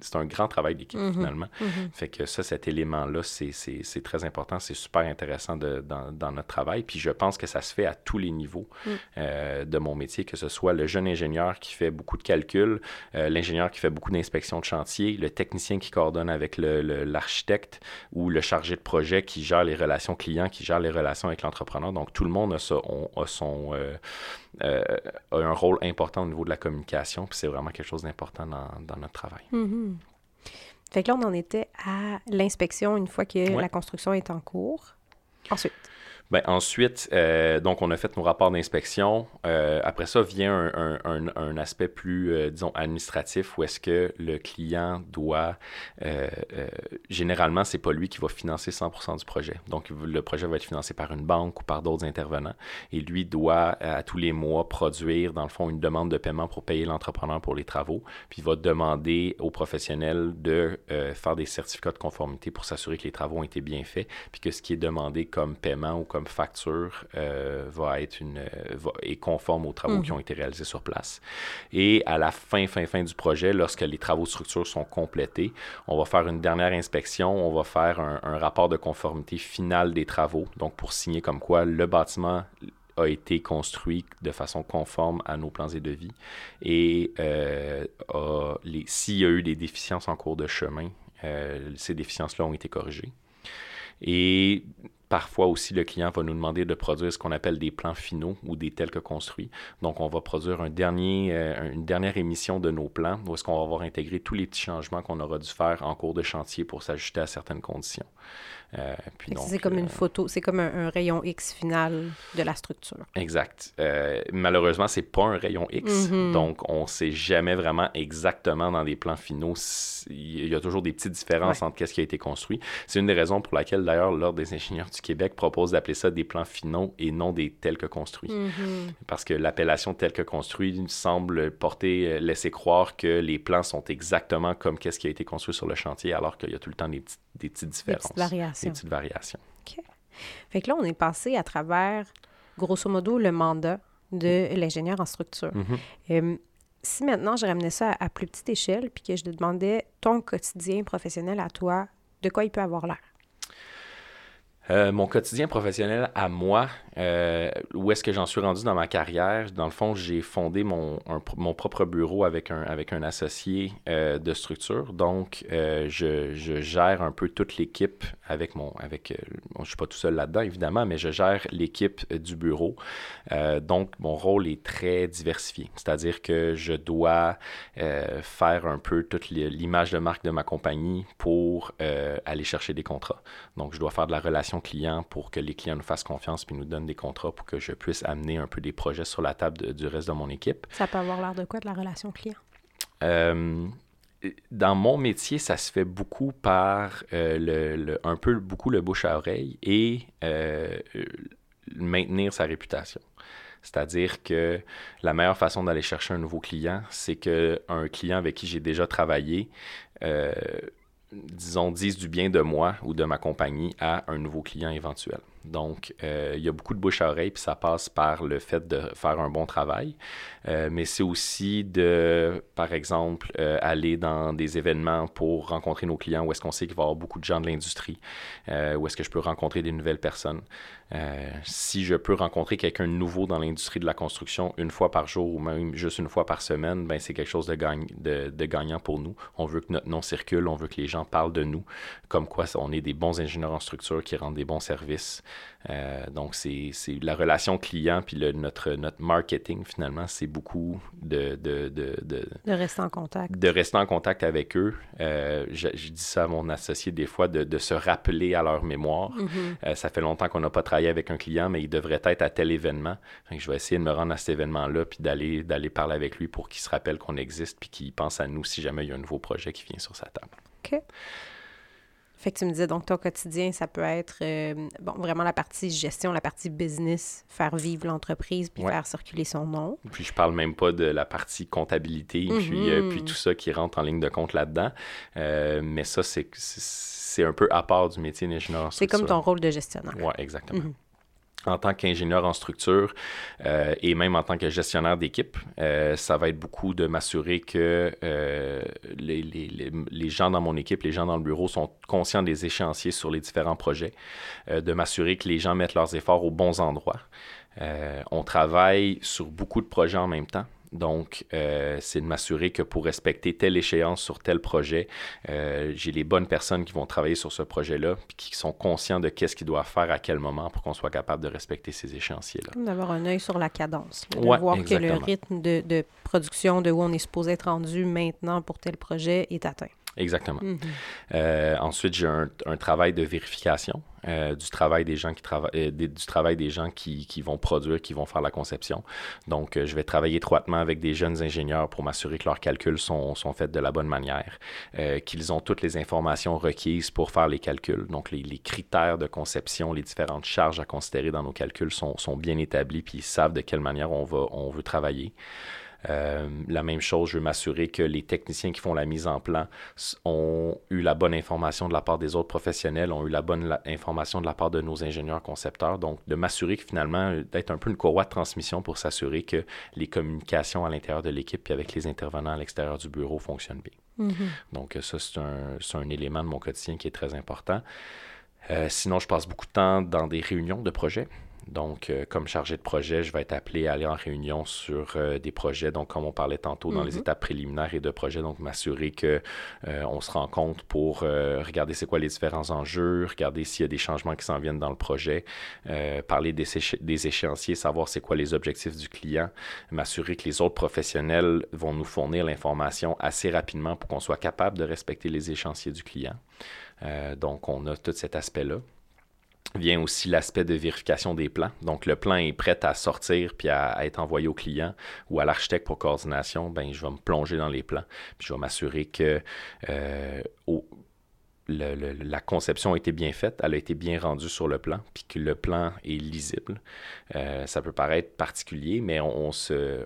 C'est un grand travail d'équipe, mm-hmm. finalement. Mm-hmm. Fait que ça, cet élément-là, c'est très important. C'est super intéressant de, dans, dans, notre travail. Puis je pense que ça se fait à tous les niveaux mm. euh, de mon métier, que ce soit le jeune ingénieur qui fait beaucoup de calculs, euh, l'ingénieur qui fait beaucoup d'inspections de chantier, le technicien qui coordonne avec l'architecte ou le chargé de projet qui gère les relations clients, qui gère les relations avec l'entrepreneur. Donc, tout le monde a, son, euh, euh, a un rôle important au niveau de la communication. Puis c'est vraiment quelque chose d'important dans, notre travail. Mm-hmm. Fait que là, on en était à l'inspection une fois que la construction est en cours. Ensuite. Ben, ensuite, euh, donc, on a fait nos rapports d'inspection. Euh, après ça vient un, un, un, aspect plus, euh, disons, administratif où est-ce que le client doit. généralement, c'est pas lui qui va financer 100 du projet. Donc, le projet va être financé par une banque ou par d'autres intervenants. Et lui doit, à tous les mois, produire, dans le fond, une demande de paiement pour payer l'entrepreneur pour les travaux. Puis, il va demander aux professionnels de faire des certificats de conformité pour s'assurer que les travaux ont été bien faits. Puis que ce qui est demandé comme paiement ou comme facture euh, va être une va, est conforme aux travaux qui mhm. ont été réalisés sur place. Et à la fin, fin, fin du projet, lorsque les travaux de structure sont complétés, on va faire une dernière inspection, on va faire un, rapport de conformité final des travaux, donc pour signer comme quoi le bâtiment a été construit de façon conforme à nos plans et devis. Et euh, s'il y a eu des déficiences en cours de chemin, euh, ces déficiences-là ont été corrigées. Et Parfois aussi, le client va nous demander de produire ce qu'on appelle des plans finaux ou des tels que construits. Donc, on va produire euh, une dernière émission de nos plans où est-ce qu'on va avoir intégré tous les petits changements qu'on aura dû faire en cours de chantier pour s'ajuster à certaines conditions. Euh, c'est comme une euh, photo, c'est comme un, rayon X final de la structure. Exact. Euh, malheureusement, c'est pas un rayon X, mm-hmm. donc on sait jamais vraiment exactement dans les plans finaux. Il y a toujours des petites différences entre ce qui a été construit. C'est une des raisons pour laquelle, d'ailleurs, l'Ordre des ingénieurs du Québec propose d'appeler ça des plans finaux et non des tels que construits. Mm-hmm. Parce que l'appellation tel que construit semble porter, laisser croire que les plans sont exactement comme qu'est-ce qui a été construit sur le chantier, alors qu'il y a tout le temps des petites, des petites différences. Des petites variations des petites variations. OK. Fait que là, on est passé à travers, grosso modo, le mandat de l'ingénieur en structure. Mm-hmm. Euh, si maintenant je ramenais ça à, plus petite échelle, puis que je te demandais ton quotidien professionnel à toi, de quoi il peut avoir l'air? Euh, mon quotidien professionnel à moi, euh, où est-ce que j'en suis rendu dans ma carrière? Dans le fond, j'ai fondé mon, mon propre bureau avec un, avec un associé euh, de structure. Donc, je, je, gère un peu toute l'équipe avec mon... Avec, je ne suis pas tout seul là-dedans, évidemment, mais je gère l'équipe du bureau. donc, mon rôle est très diversifié. C'est-à-dire que je dois faire un peu toute l'image de marque de ma compagnie pour aller chercher des contrats. Donc, je dois faire de la relation client pour que les clients nous fassent confiance puis nous donnent des contrats pour que je puisse amener un peu des projets sur la table du reste de mon équipe. Ça peut avoir l'air de quoi de la relation client? Euh, dans mon métier, ça se fait beaucoup par euh, le, un peu beaucoup le bouche à oreille et euh, maintenir sa réputation. C'est-à-dire que la meilleure façon d'aller chercher un nouveau client, c'est qu'un client avec qui j'ai déjà travaillé disons, disent du bien de moi ou de ma compagnie à un nouveau client éventuel. Donc, euh, il y a beaucoup de bouche à oreille, puis ça passe par le fait de faire un bon travail. Euh, mais c'est aussi de, par exemple, euh, aller dans des événements pour rencontrer nos clients où est-ce qu'on sait qu'il va y avoir beaucoup de gens de l'industrie, où est-ce que je peux rencontrer des nouvelles personnes. Si je peux rencontrer quelqu'un de nouveau dans l'industrie de la construction une fois par jour ou même juste une fois par semaine, ben c'est quelque chose de, gagne, de, de, gagnant pour nous. On veut que notre nom circule, on veut que les gens parlent de nous, comme quoi on est des bons ingénieurs en structure qui rendent des bons services. Euh, donc, c'est la relation client, puis le, notre, notre marketing, finalement, c'est beaucoup de de, de, de, de, rester en contact. De rester en contact avec eux. Euh, je, dis ça à mon associé des fois, de, se rappeler à leur mémoire. Mm-hmm. Euh, ça fait longtemps qu'on n'a pas travaillé avec un client, mais il devrait être à tel événement. je vais essayer de me rendre à cet événement-là, puis d'aller parler avec lui pour qu'il se rappelle qu'on existe, puis qu'il pense à nous si jamais il y a un nouveau projet qui vient sur sa table. Fait que tu me disais, donc, ton quotidien, ça peut être, euh, bon, vraiment la partie gestion, la partie business, faire vivre l'entreprise, puis faire circuler son nom. Puis je parle même pas de la partie comptabilité, puis, euh, puis mhm. tout ça qui rentre en ligne de compte là-dedans. Euh, mais ça, c'est un peu à part du métier d'ingénieur C'est comme ton rôle de gestionnaire. Oui, exactement. Mhm. En tant qu'ingénieur en structure euh, et même en tant que gestionnaire d'équipe, euh, ça va être beaucoup de m'assurer que euh, les, gens dans mon équipe, les gens dans le bureau sont conscients des échéanciers sur les différents projets, de m'assurer que les gens mettent leurs efforts aux bons endroits. on travaille sur beaucoup de projets en même temps. Donc, euh, c'est de m'assurer que pour respecter telle échéance sur tel projet, euh, j'ai les bonnes personnes qui vont travailler sur ce projet-là, puis qui sont conscients de qu'est-ce qu'ils doivent faire à quel moment pour qu'on soit capable de respecter ces échéanciers-là. D'avoir un œil sur la cadence, de voir que le rythme de, de production, de où on est supposé être rendu maintenant pour tel projet est atteint. Exactement. Mhm. Euh, ensuite, j'ai un, travail de vérification euh, du travail des gens qui travaillent, euh, du travail des gens qui, qui, vont produire, qui vont faire la conception. Donc, je vais travailler étroitement avec des jeunes ingénieurs pour m'assurer que leurs calculs sont, sont, faits de la bonne manière, qu'ils ont toutes les informations requises pour faire les calculs. Donc, les, les, critères de conception, les différentes charges à considérer dans nos calculs sont, sont bien établis, puis ils savent de quelle manière on, va, on veut travailler. Euh, la même chose, je veux m'assurer que les techniciens qui font la mise en plan ont eu la bonne information de la part des autres professionnels, ont eu la bonne information de la part de nos ingénieurs concepteurs. Donc, de m'assurer que finalement, euh, d'être un peu une courroie de transmission pour s'assurer que les communications à l'intérieur de l'équipe et avec les intervenants à l'extérieur du bureau fonctionnent bien. Mm-hmm. Donc, ça, c'est un, un, élément de mon quotidien qui est très important. Euh, sinon, je passe beaucoup de temps dans des réunions de projets. Donc, euh, comme chargé de projet, je vais être appelé à aller en réunion sur euh, des projets. Donc, comme on parlait tantôt, dans les mhm. étapes préliminaires et de projet, donc m'assurer que euh, on se rend compte pour regarder c'est quoi les différents enjeux, regarder s'il y a des changements qui s'en viennent dans le projet, parler des, des, échéanciers, savoir c'est quoi les objectifs du client, m'assurer que les autres professionnels vont nous fournir l'information assez rapidement pour qu'on soit capable de respecter les échéanciers du client. donc, on a tout cet aspect-là vient aussi l'aspect de vérification des plans. Donc, le plan est prêt à sortir puis à, être envoyé au client ou à l'architecte pour coordination. Ben, je vais me plonger dans les plans puis je vais m'assurer que euh, la conception a été bien faite, elle a été bien rendue sur le plan, puis que le plan est lisible. Euh, ça peut paraître particulier, mais on, se,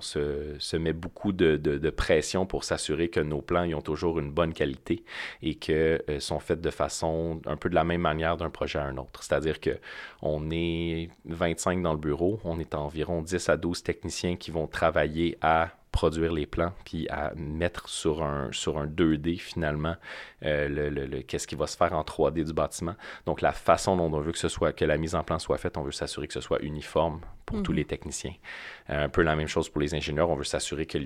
se, met beaucoup de, pression pour s'assurer que nos plans ont toujours une bonne qualité et que euh, sont faits de façon un peu de la même manière d'un projet à un autre. C'est-à-dire que on est 25 dans le bureau, on est environ 10 à 12 techniciens qui vont travailler à produire les plans, puis à mettre sur un, sur un 2D finalement euh, le, le, qu'est-ce qui va se faire en 3D du bâtiment. Donc la façon dont on veut que ce soit, que la mise en plan soit faite, on veut s'assurer que ce soit uniforme pour tous mhm. les techniciens. Euh, un peu la même chose pour les ingénieurs, on veut s'assurer que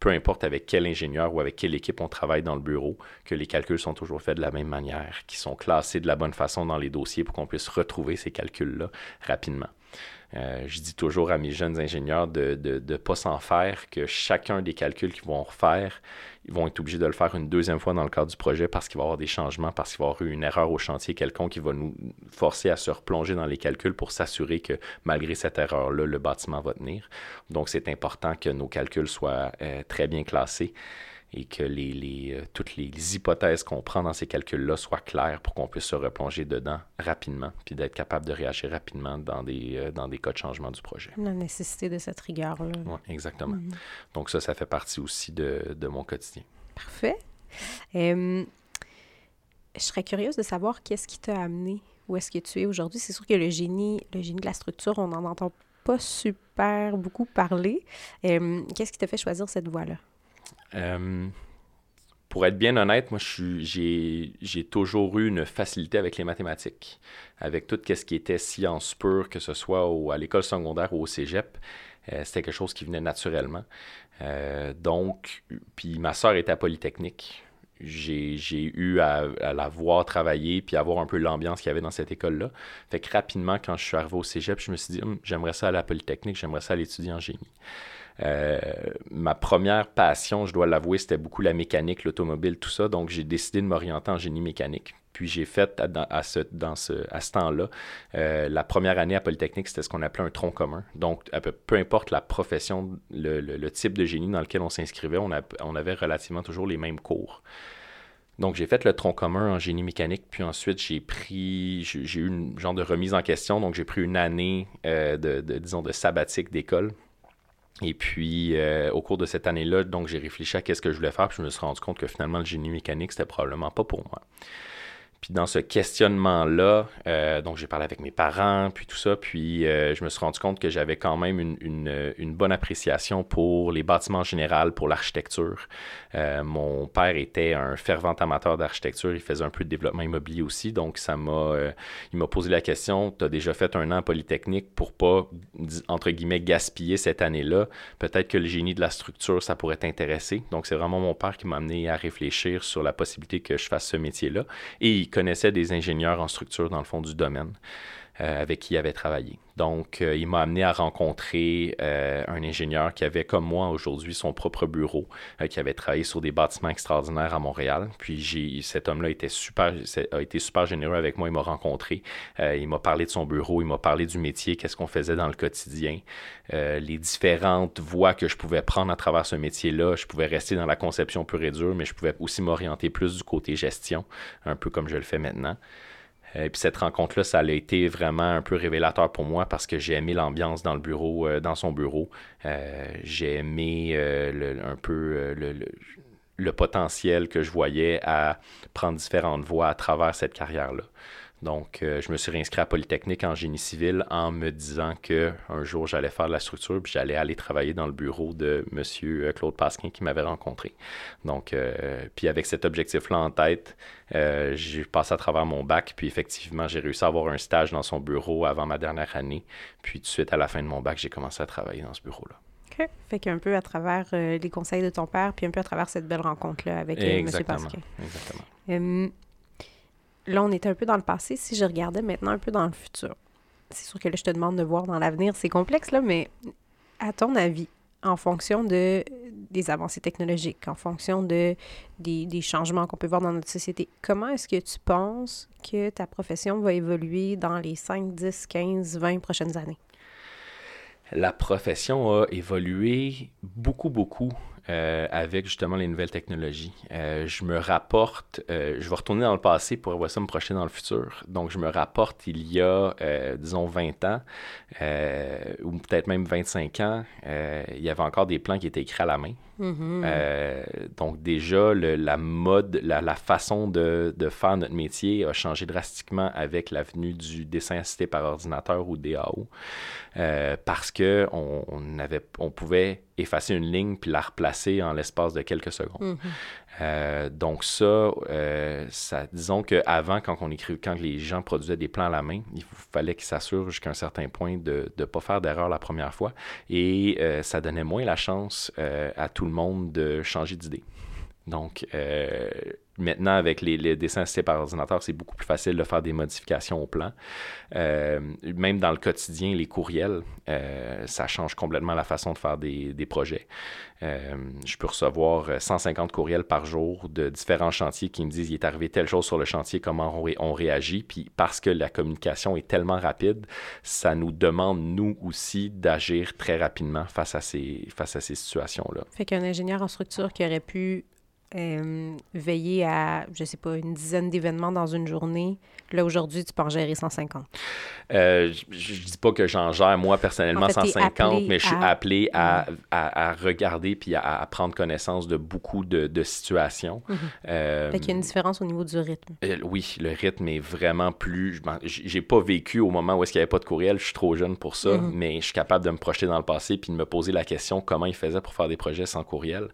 peu importe avec quel ingénieur ou avec quelle équipe on travaille dans le bureau, que les calculs sont toujours faits de la même manière, qu'ils sont classés de la bonne façon dans les dossiers pour qu'on puisse retrouver ces calculs-là rapidement. Euh, je dis toujours à mes jeunes ingénieurs de ne pas s'en faire, que chacun des calculs qu'ils vont refaire, ils vont être obligés de le faire une deuxième fois dans le cadre du projet parce qu'il va y avoir des changements, parce qu'il va y avoir eu une erreur au chantier quelconque qui va nous forcer à se replonger dans les calculs pour s'assurer que malgré cette erreur-là, le bâtiment va tenir. Donc c'est important que nos calculs soient euh, très bien classés et que les, euh, toutes les, hypothèses qu'on prend dans ces calculs-là soient claires pour qu'on puisse se replonger dedans rapidement, puis d'être capable de réagir rapidement dans des, euh, dans des cas de changement du projet. La nécessité de cette rigueur-là. Oui, exactement. Mhm. Donc ça, ça fait partie aussi de, de mon quotidien. Parfait. je serais curieuse de savoir qu'est-ce qui t'a amené où est-ce que tu es aujourd'hui. C'est sûr que le génie, le génie de la structure, on n'en entend pas super beaucoup parler. qu'est-ce qui t'a fait choisir cette voie-là? Euh, pour être bien honnête, moi, j'ai toujours eu une facilité avec les mathématiques, avec tout ce qui était science pure, que ce soit à l'école secondaire ou au cégep. Euh, c'était quelque chose qui venait naturellement. Euh, donc, puis ma soeur était à Polytechnique. J'ai eu à, la voir travailler puis avoir un peu l'ambiance qu'il y avait dans cette école-là. Fait que rapidement, quand je suis arrivé au cégep, je me suis dit, hum, j'aimerais ça à Polytechnique, j'aimerais ça aller étudier en génie. Euh, ma première passion, je dois l'avouer, c'était beaucoup la mécanique, l'automobile, tout ça. Donc, j'ai décidé de m'orienter en génie mécanique. Puis j'ai fait à, ce, temps-là, euh, la première année à Polytechnique, c'était ce qu'on appelait un tronc commun. Donc, peu, importe la profession, le, type de génie dans lequel on s'inscrivait, on, on avait relativement toujours les mêmes cours. Donc, j'ai fait le tronc commun en génie mécanique, puis ensuite, j'ai pris, j'ai eu une genre de remise en question. Donc, j'ai pris une année euh, de, disons, de sabbatique d'école et puis, euh, au cours de cette année-là, donc j'ai réfléchi à qu'est-ce que je voulais faire, puis je me suis rendu compte que finalement, le génie mécanique, c'était probablement pas pour moi. Puis dans ce questionnement-là, euh, donc j'ai parlé avec mes parents, puis tout ça, puis euh, je me suis rendu compte que j'avais quand même une, bonne appréciation pour les bâtiments en général, pour l'architecture. Euh, mon père était un fervent amateur d'architecture, il faisait un peu de développement immobilier aussi, donc ça m'a, il m'a posé la question, tu as déjà fait un an Polytechnique pour pas, entre guillemets, gaspiller cette année-là? Peut-être que le génie de la structure, ça pourrait t'intéresser. Donc c'est vraiment mon père qui m'a amené à réfléchir sur la possibilité que je fasse ce métier-là. Et connaissait des ingénieurs en structure dans le fond du domaine. Euh, avec qui il avait travaillé. Donc, euh, il m'a amené à rencontrer euh, un ingénieur qui avait, comme moi aujourd'hui, son propre bureau, qui avait travaillé sur des bâtiments extraordinaires à Montréal. Puis, cet homme-là a été super généreux avec moi. Il m'a rencontré, il m'a parlé de son bureau, il m'a parlé du métier, qu'est-ce qu'on faisait dans le quotidien, les différentes voies que je pouvais prendre à travers ce métier-là. Je pouvais rester dans la conception pure et dure, mais je pouvais aussi m'orienter plus du côté gestion, un peu comme je le fais maintenant. Et euh, puis cette rencontre-là, ça a été vraiment un peu révélateur pour moi parce que j'ai aimé l'ambiance dans le bureau, euh, dans son bureau. Euh, j'ai aimé un peu le, potentiel que je voyais à prendre différentes voies à travers cette carrière-là. Donc, euh, je me suis réinscrit à Polytechnique en génie civil en me disant que un jour j'allais faire de la structure puis j'allais aller travailler dans le bureau de M. Euh, Claude Pasquin qui m'avait rencontré. Donc, euh, puis avec cet objectif-là en tête, j'ai passé à travers mon bac puis effectivement j'ai réussi à avoir un stage dans son bureau avant ma dernière année. Puis tout de suite à la fin de mon bac, j'ai commencé à travailler dans ce bureau-là. OK. Fait qu'un peu à travers les conseils de ton père, puis un peu à travers cette belle rencontre-là avec M. Pasquin. Exactement. Là, on était un peu dans le passé. Si je regardais maintenant un peu dans le futur, c'est sûr que là, je te demande de voir dans l'avenir. C'est complexe, là, mais à ton avis, en fonction de, des avancées technologiques, en fonction de, des, des changements qu'on peut voir dans notre société, comment est-ce que tu penses que ta profession va évoluer dans les 5, 10, 15, 20 prochaines années? La profession a évolué beaucoup, beaucoup euh, avec justement les nouvelles technologies. Euh, je me rapporte, euh, je vais retourner dans le passé pour voir ça me projeter dans le futur. Donc, je me rapporte il y a, disons, 20 ans, ou peut-être même 25 ans, il y avait encore des plans qui étaient écrits à la main. Mm-hmm. donc déjà, la mode, la, façon de, de, faire notre métier a changé drastiquement avec l'avenue du dessin assisté par ordinateur ou DAO, parce que on, avait, on pouvait effacer une ligne puis la replacer en l'espace de quelques secondes. Mhm. Euh, donc ça, euh, ça disons qu'avant, quand on écrit, quand les gens produisaient des plans à la main, il fallait qu'ils s'assurent jusqu'à un certain point de ne pas faire d'erreur la première fois. Et euh, ça donnait moins la chance à tout le monde de changer d'idée. Donc, Maintenant, avec les, dessins assistés par ordinateur, c'est beaucoup plus facile de faire des modifications au plan. Euh, même dans le quotidien, les courriels, euh, ça change complètement la façon de faire des, projets. Euh, je peux recevoir 150 courriels par jour de différents chantiers qui me disent il est arrivé telle chose sur le chantier, comment on, réagit? Puis parce que la communication est tellement rapide, ça nous demande, nous aussi, d'agir très rapidement face à ces, face à ces situations-là. Fait qu'un ingénieur en structure qui aurait pu euh, veiller à, je sais pas, une dizaine d'événements dans une journée. Là, aujourd'hui, tu peux en gérer 150. Euh, je, ne dis pas que j'en gère, moi, personnellement, 150, mais je suis appelé à, à, regarder puis à, prendre connaissance de beaucoup de, de situations. Mm qu'il y a une différence au niveau du rythme. oui, le rythme est vraiment plus... J'ai pas vécu au moment où est-ce qu'il n'y avait pas de courriel, je suis trop jeune pour ça, mhm. mais je suis capable de me projeter dans le passé puis de me poser la question comment il faisait pour faire des projets sans courriel.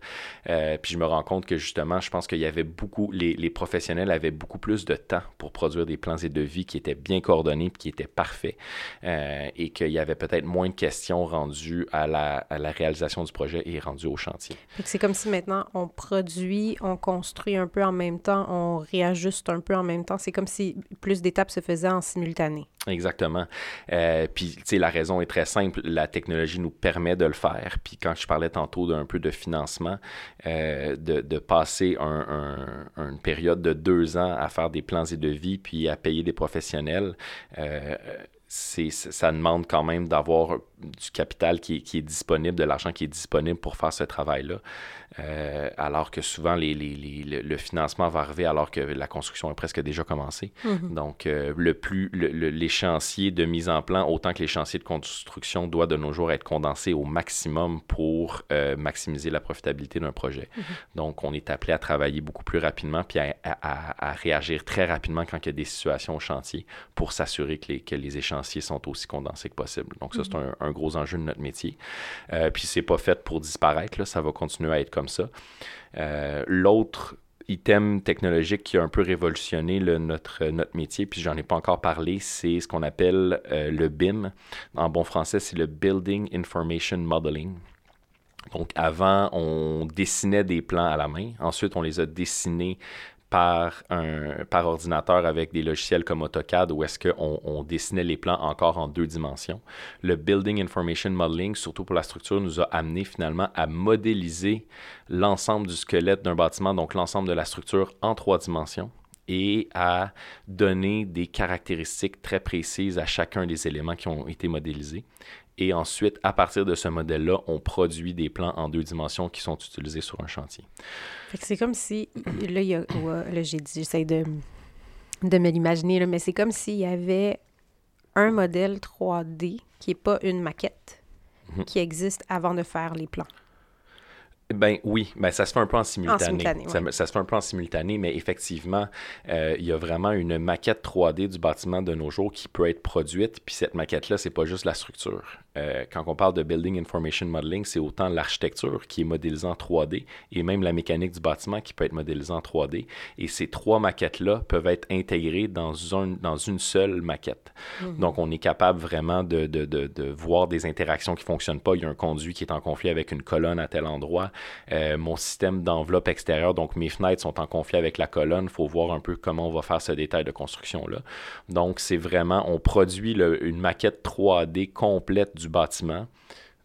puis je me rends compte que justement, je pense qu'il y avait beaucoup, les, les, professionnels avaient beaucoup plus de temps pour produire des plans et devis qui étaient bien coordonnés et qui étaient parfaits euh, et qu'il y avait peut-être moins de questions rendues à la, à la réalisation du projet et rendues au chantier. C'est comme si maintenant on produit, on construit un peu en même temps, on réajuste un peu en même temps. C'est comme si plus d'étapes se faisaient en simultané. Exactement. Euh, puis, tu sais, la raison est très simple. La technologie nous permet de le faire. Puis, quand je parlais tantôt d'un peu de financement, euh, de, de, passer un, une période de deux ans à faire des plans et devis, puis à payer des professionnels, euh, ça demande quand même d'avoir du capital qui est, disponible, de l'argent qui est disponible pour faire ce travail-là. Euh, alors que souvent, les, le financement va arriver alors que la construction est presque déjà commencée. Mhm. Donc, euh, le plus, les chantiers de mise en plan, autant que les chantiers de construction, doivent de nos jours être condensés au maximum pour euh, maximiser la profitabilité d'un projet. Mhm. Donc, on est appelé à travailler beaucoup plus rapidement puis à, réagir très rapidement quand il y a des situations au chantier pour s'assurer que les, que les échéanciers sont aussi condensés que possible. Donc, ça, c'est mhm. un, gros enjeu de notre métier. puis, c'est pas fait pour disparaître, là, ça va continuer à être comme ça. Euh, l'autre item technologique qui a un peu révolutionné notre, notre métier, puis j'en ai pas encore parlé, c'est ce qu'on appelle euh, le BIM. En bon français, c'est le Building Information Modeling. Donc avant, on dessinait des plans à la main. Ensuite, on les a dessinés par, un, par ordinateur avec des logiciels comme AutoCAD où est-ce qu'on on dessinait les plans encore en deux dimensions. Le Building Information Modeling, surtout pour la structure, nous a amené finalement à modéliser l'ensemble du squelette d'un bâtiment, donc l'ensemble de la structure en trois dimensions et à donner des caractéristiques très précises à chacun des éléments qui ont été modélisés. Et ensuite, à partir de ce modèle-là, on produit des plans en deux dimensions qui sont utilisés sur un chantier. c'est comme si, là, là j'ai dit, j'essaie de, de me l'imaginer, mais c'est comme s'il y avait un modèle 3D qui n'est pas une maquette, mhm. qui existe avant de faire les plans. Ben oui, ben ça se fait un peu en simultané. ça, se fait un peu en simultané, mais effectivement, euh, il y a vraiment une maquette 3D du bâtiment de nos jours qui peut être produite. Puis cette maquette-là, c'est pas juste la structure. Euh, quand on parle de Building Information Modeling, c'est autant l'architecture qui est modélisée en 3D et même la mécanique du bâtiment qui peut être modélisée en 3D. Et ces trois maquettes-là peuvent être intégrées dans, un, dans une seule maquette. Mhm. Donc, on est capable vraiment de, de, de, de voir des interactions qui ne fonctionnent pas. Il y a un conduit qui est en conflit avec une colonne à tel endroit. Euh, mon système d'enveloppe extérieure, donc mes fenêtres sont en conflit avec la colonne. Il faut voir un peu comment on va faire ce détail de construction-là. Donc, c'est vraiment, on produit une maquette 3D complète du bâtiment.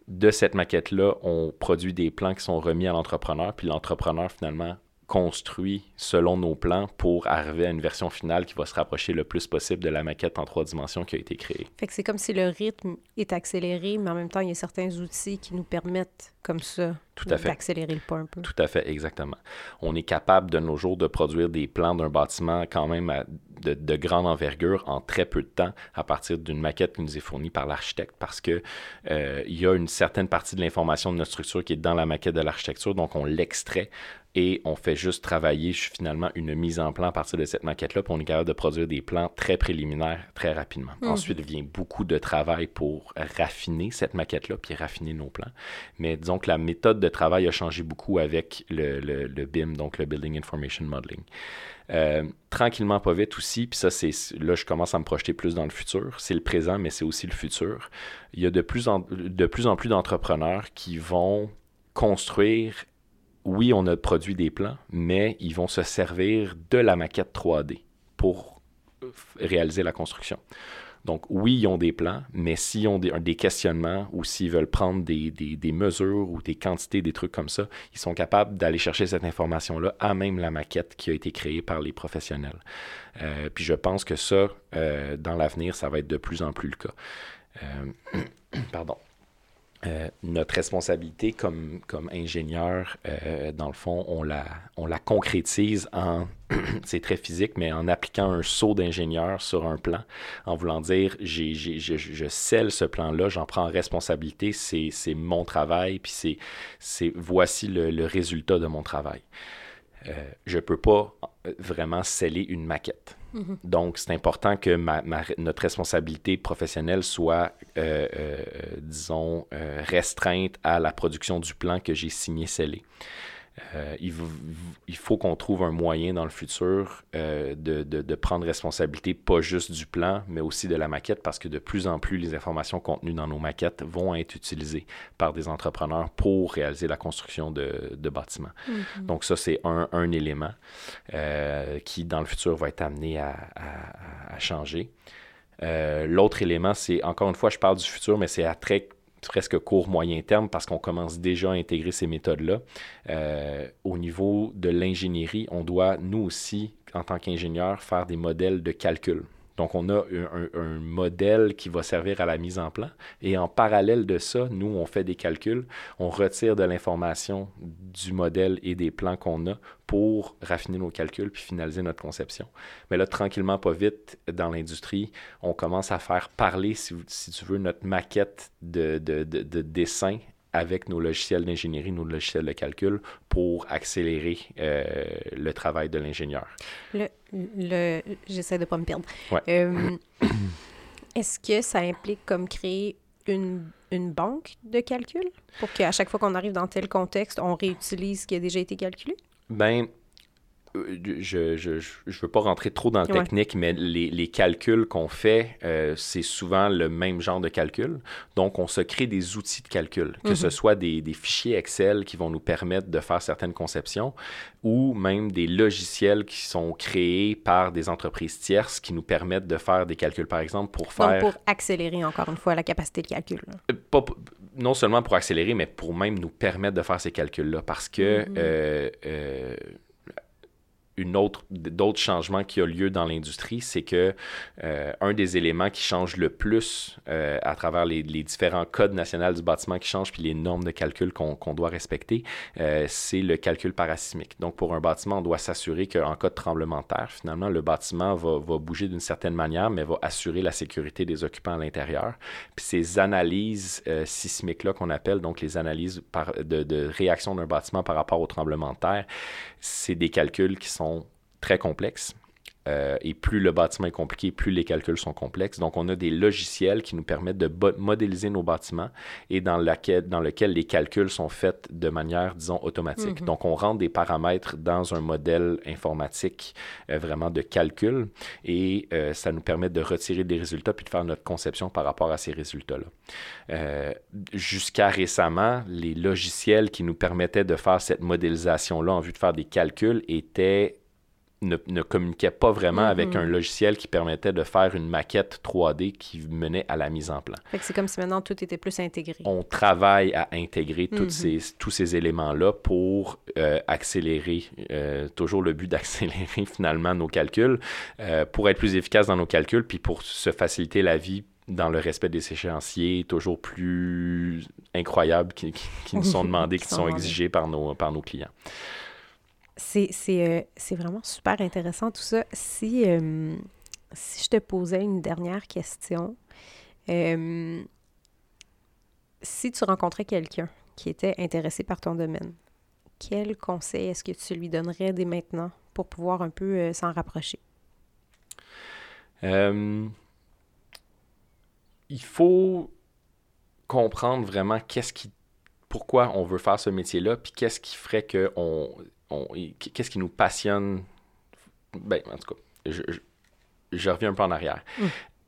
De cette maquette-là, on produit des plans qui sont remis à l'entrepreneur, puis l'entrepreneur, finalement, construit selon nos plans pour arriver à une version finale qui va se rapprocher le plus possible de la maquette en trois dimensions qui a été créée. Fait que c'est comme si le rythme est accéléré, mais en même temps, il y a certains outils qui nous permettent comme ça d'accélérer le pas un peu. Tout à fait, exactement. On est capable de nos jours de produire des plans d'un bâtiment quand même de, grande envergure en très peu de temps à partir d'une maquette qui nous est fournie par l'architecte parce que euh, il y a une certaine partie de l'information de notre structure qui est dans la maquette de l'architecture, donc on l'extrait et on fait juste travailler finalement une mise en plan à partir de cette maquette-là, puis on est capable de produire des plans très préliminaires très rapidement. Mhm. Ensuite vient beaucoup de travail pour raffiner cette maquette-là, puis raffiner nos plans. Mais disons que la méthode de travail a changé beaucoup avec le, le, BIM, donc le Building Information Modeling. Euh, tranquillement, pas vite aussi, puis ça, c'est là, je commence à me projeter plus dans le futur. C'est le présent, mais c'est aussi le futur. Il y a de plus en, de plus, en plus d'entrepreneurs qui vont construire oui, on a produit des plans, mais ils vont se servir de la maquette 3D pour réaliser la construction. Donc, oui, ils ont des plans, mais s'ils ont des, questionnements ou s'ils veulent prendre des, mesures ou des quantités, des trucs comme ça, ils sont capables d'aller chercher cette information-là à même la maquette qui a été créée par les professionnels. Euh, puis je pense que ça, euh, dans l'avenir, ça va être de plus en plus le cas. Euh, [clears throat] pardon. Euh, notre responsabilité comme, comme ingénieur, euh, dans le fond, on la, on la concrétise en, [clears throat] c'est très physique, mais en appliquant un saut d'ingénieur sur un plan, en voulant dire, j'ai, j'ai, je, je scelle ce plan-là, j'en prends responsabilité, c'est, c'est mon travail, puis c'est, c'est voici le, le résultat de mon travail. Euh, je ne peux pas vraiment sceller une maquette. Mhm. Donc, c'est important que notre responsabilité professionnelle soit, euh, euh, disons, euh, restreinte à la production du plan que j'ai signé scellé. Euh, il, faut qu'on trouve un moyen dans le futur euh, de, prendre responsabilité, pas juste du plan, mais aussi de la maquette, parce que de plus en plus, les informations contenues dans nos maquettes vont être utilisées par des entrepreneurs pour réaliser la construction de, bâtiments. Mm-hmm. Donc ça, c'est un, élément euh, qui, dans le futur, va être amené à, à changer. L'autre élément, c'est, encore une fois, je parle du futur, mais c'est à très presque court moyen terme parce qu'on commence déjà à intégrer ces méthodes-là. Euh, au niveau de l'ingénierie, on doit, nous aussi, en tant qu'ingénieurs, faire des modèles de calcul Donc, on a un, modèle qui va servir à la mise en plan. Et en parallèle de ça, nous, on fait des calculs, on retire de l'information du modèle et des plans qu'on a pour raffiner nos calculs puis finaliser notre conception. Mais là, tranquillement, pas vite, dans l'industrie, on commence à faire parler, si, si tu veux, notre maquette de, de, de dessin avec nos logiciels d'ingénierie, nos logiciels de calcul pour accélérer euh, le travail de l'ingénieur. Le, le, J'essaie de ne pas me perdre. Euh, est-ce que ça implique comme créer une, une banque de calcul pour qu'à chaque fois qu'on arrive dans tel contexte, on réutilise ce qui a déjà été calculé? Ben, je ne je, je, veux pas rentrer trop dans la technique, mais les, les calculs qu'on fait, euh, c'est souvent le même genre de calcul. Donc, on se crée des outils de calcul, que ce mhm. soit des, des, fichiers Excel qui vont nous permettre de faire certaines conceptions ou même des logiciels qui sont créés par des entreprises tierces qui nous permettent de faire des calculs, par exemple, pour faire... Donc, pour accélérer encore une fois la capacité de calcul. Euh, pas, non seulement pour accélérer, mais pour même nous permettre de faire ces calculs-là. Parce que... Mhm. euh, euh une autre d'autres changements qui ont lieu dans l'industrie, c'est que euh, un des éléments qui change le plus euh, à travers les, les, différents codes nationaux du bâtiment qui changent puis les normes de calcul qu'on doit respecter, euh, c'est le calcul parasismique. Donc pour un bâtiment, on doit s'assurer qu'en cas de tremblement de terre, finalement le bâtiment va, va bouger d'une certaine manière, mais va assurer la sécurité des occupants à l'intérieur. Puis ces analyses sismiques là qu'on appelle donc les analyses par, de, de réaction d'un bâtiment par rapport au tremblement de terre, c'est des calculs qui sont très complexes. Euh, et plus le bâtiment est compliqué, plus les calculs sont complexes. Donc, on a des logiciels qui nous permettent de modéliser nos bâtiments et dans, laquelle, dans lequel les calculs sont faits de manière, disons, automatique. Mhm. Donc, on rentre des paramètres dans un modèle informatique euh, vraiment de calcul et euh, ça nous permet de retirer des résultats puis de faire notre conception par rapport à ces résultats-là. Jusqu'à récemment, les logiciels qui nous permettaient de faire cette modélisation-là en vue de faire des calculs étaient ne, ne, communiquait pas vraiment avec mm-hmm. un logiciel qui permettait de faire une maquette 3D qui menait à la mise en plan. c'est comme si maintenant tout était plus intégré. On travaille à intégrer mm-hmm. ces, tous ces éléments-là pour euh, accélérer, euh, toujours le but [laughs] d'accélérer finalement nos calculs, euh, pour être plus efficace dans nos calculs, puis pour se faciliter la vie dans le respect des échéanciers toujours plus incroyables qui, qui, nous sont [laughs] demandés, qui, sont, exigés par nos, par nos clients. Euh, c'est vraiment super intéressant tout ça. Si, euh, je te posais une dernière question, euh, si tu rencontrais quelqu'un qui était intéressé par ton domaine, quel conseil est-ce que tu lui donnerais dès maintenant pour pouvoir un peu s'en rapprocher? il faut comprendre vraiment qu'est-ce qui pourquoi on veut faire ce métier-là, puis qu'est-ce qui ferait que on, qu'est-ce qui nous passionne? Ben, en tout cas, je, reviens un peu en arrière. Mm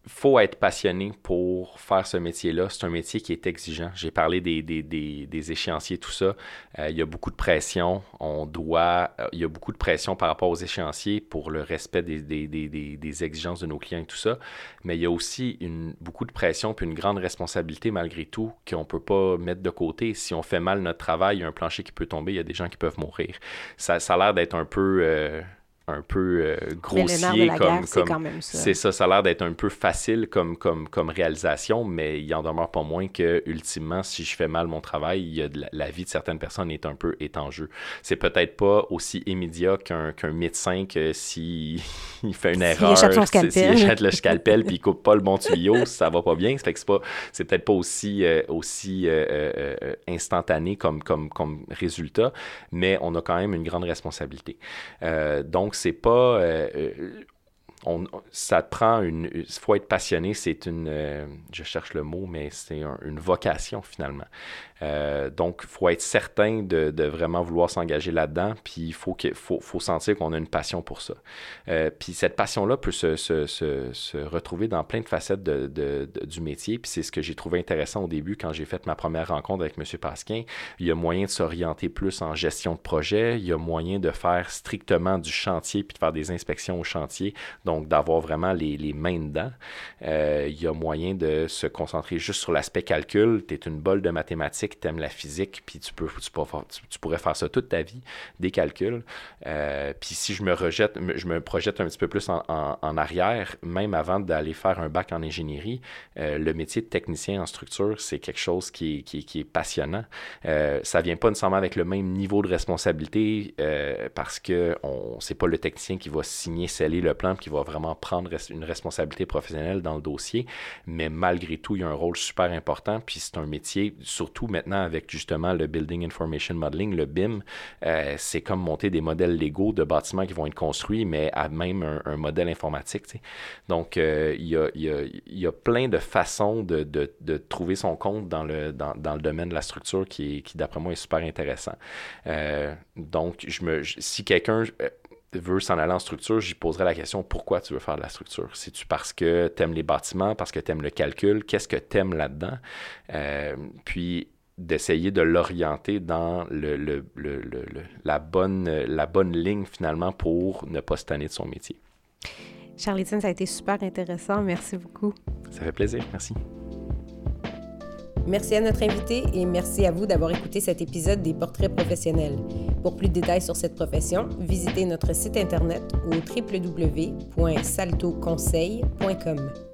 faut être passionné pour faire ce métier-là. C'est un métier qui est exigeant. J'ai parlé des, des, des, des, échéanciers, tout ça. Euh, il y a beaucoup de pression. On doit, euh, il y a beaucoup de pression par rapport aux échéanciers pour le respect des, exigences de nos clients et tout ça. Mais il y a aussi une, beaucoup de pression puis une grande responsabilité malgré tout qu'on ne peut pas mettre de côté. Si on fait mal notre travail, il y a un plancher qui peut tomber, il y a des gens qui peuvent mourir. Ça, ça a l'air d'être un peu... Euh, un peu euh, grossier comme c'est ça. ça a l'air d'être un peu facile comme comme comme réalisation mais il en demeure pas moins que ultimement si je fais mal mon travail il y a la, vie de certaines personnes est un peu est en jeu. C'est peut-être pas aussi immédiat qu'un médecin que si [laughs] il fait une erreur [laughs] s'il jette le scalpel puis il coupe pas le bon tuyau [laughs] ça va pas bien. Que c'est pas c'est peut-être pas aussi euh, aussi euh, instantané comme comme comme résultat mais on a quand même une grande responsabilité. Donc c'est pas. Euh, euh, on, ça prend une. Il faut être passionné, c'est une. Euh, je cherche le mot, mais c'est une vocation finalement. Euh, donc, il faut être certain de, vraiment vouloir s'engager là-dedans, puis il faut, faut, faut, sentir qu'on a une passion pour ça. Euh, puis cette passion-là peut se, se, se, se, retrouver dans plein de facettes de, de, du métier, puis c'est ce que j'ai trouvé intéressant au début quand j'ai fait ma première rencontre avec M. Pasquin. Il y a moyen de s'orienter plus en gestion de projet, il y a moyen de faire strictement du chantier, puis de faire des inspections au chantier, donc d'avoir vraiment les, les mains dedans. Euh, il y a moyen de se concentrer juste sur l'aspect calcul, tu es une bolle de mathématiques, mathématiques, tu aimes la physique, puis tu, peux, tu, pourrais faire ça toute ta vie, des calculs. Euh, puis si je me rejette, je me projette un petit peu plus en, arrière, même avant d'aller faire un bac en ingénierie, euh, le métier de technicien en structure, c'est quelque chose qui est, passionnant. Euh, ça vient pas nécessairement avec le même niveau de responsabilité euh, parce que on c'est pas le technicien qui va signer, sceller le plan, qui va vraiment prendre une responsabilité professionnelle dans le dossier, mais malgré tout, il y a un rôle super important, puis c'est un métier, surtout maintenant avec justement le Building Information Modeling, le BIM, euh, c'est comme monter des modèles Lego de bâtiments qui vont être construits, mais à même un, modèle informatique. Donc, euh, il, y a, y a, plein de façons de, de, trouver son compte dans le, dans, dans, le domaine de la structure qui, qui d'après moi, est super intéressant. Euh, donc, je me, si quelqu'un veut s'en aller en structure, j'y poserai la question pourquoi tu veux faire de la structure? C'est-tu parce que tu aimes les bâtiments, parce que tu aimes le calcul, qu'est-ce que tu aimes là-dedans? Puis d'essayer de l'orienter dans le, le, le, la, bonne, la bonne ligne finalement pour ne pas se tanner de son métier. Charlton, ça a été super intéressant. Merci beaucoup. Ça fait plaisir. Merci. Merci à notre invité et merci à vous d'avoir écouté cet épisode des Portraits professionnels. Pour plus de détails sur cette profession, visitez notre site internet au www.saltoconseil.com.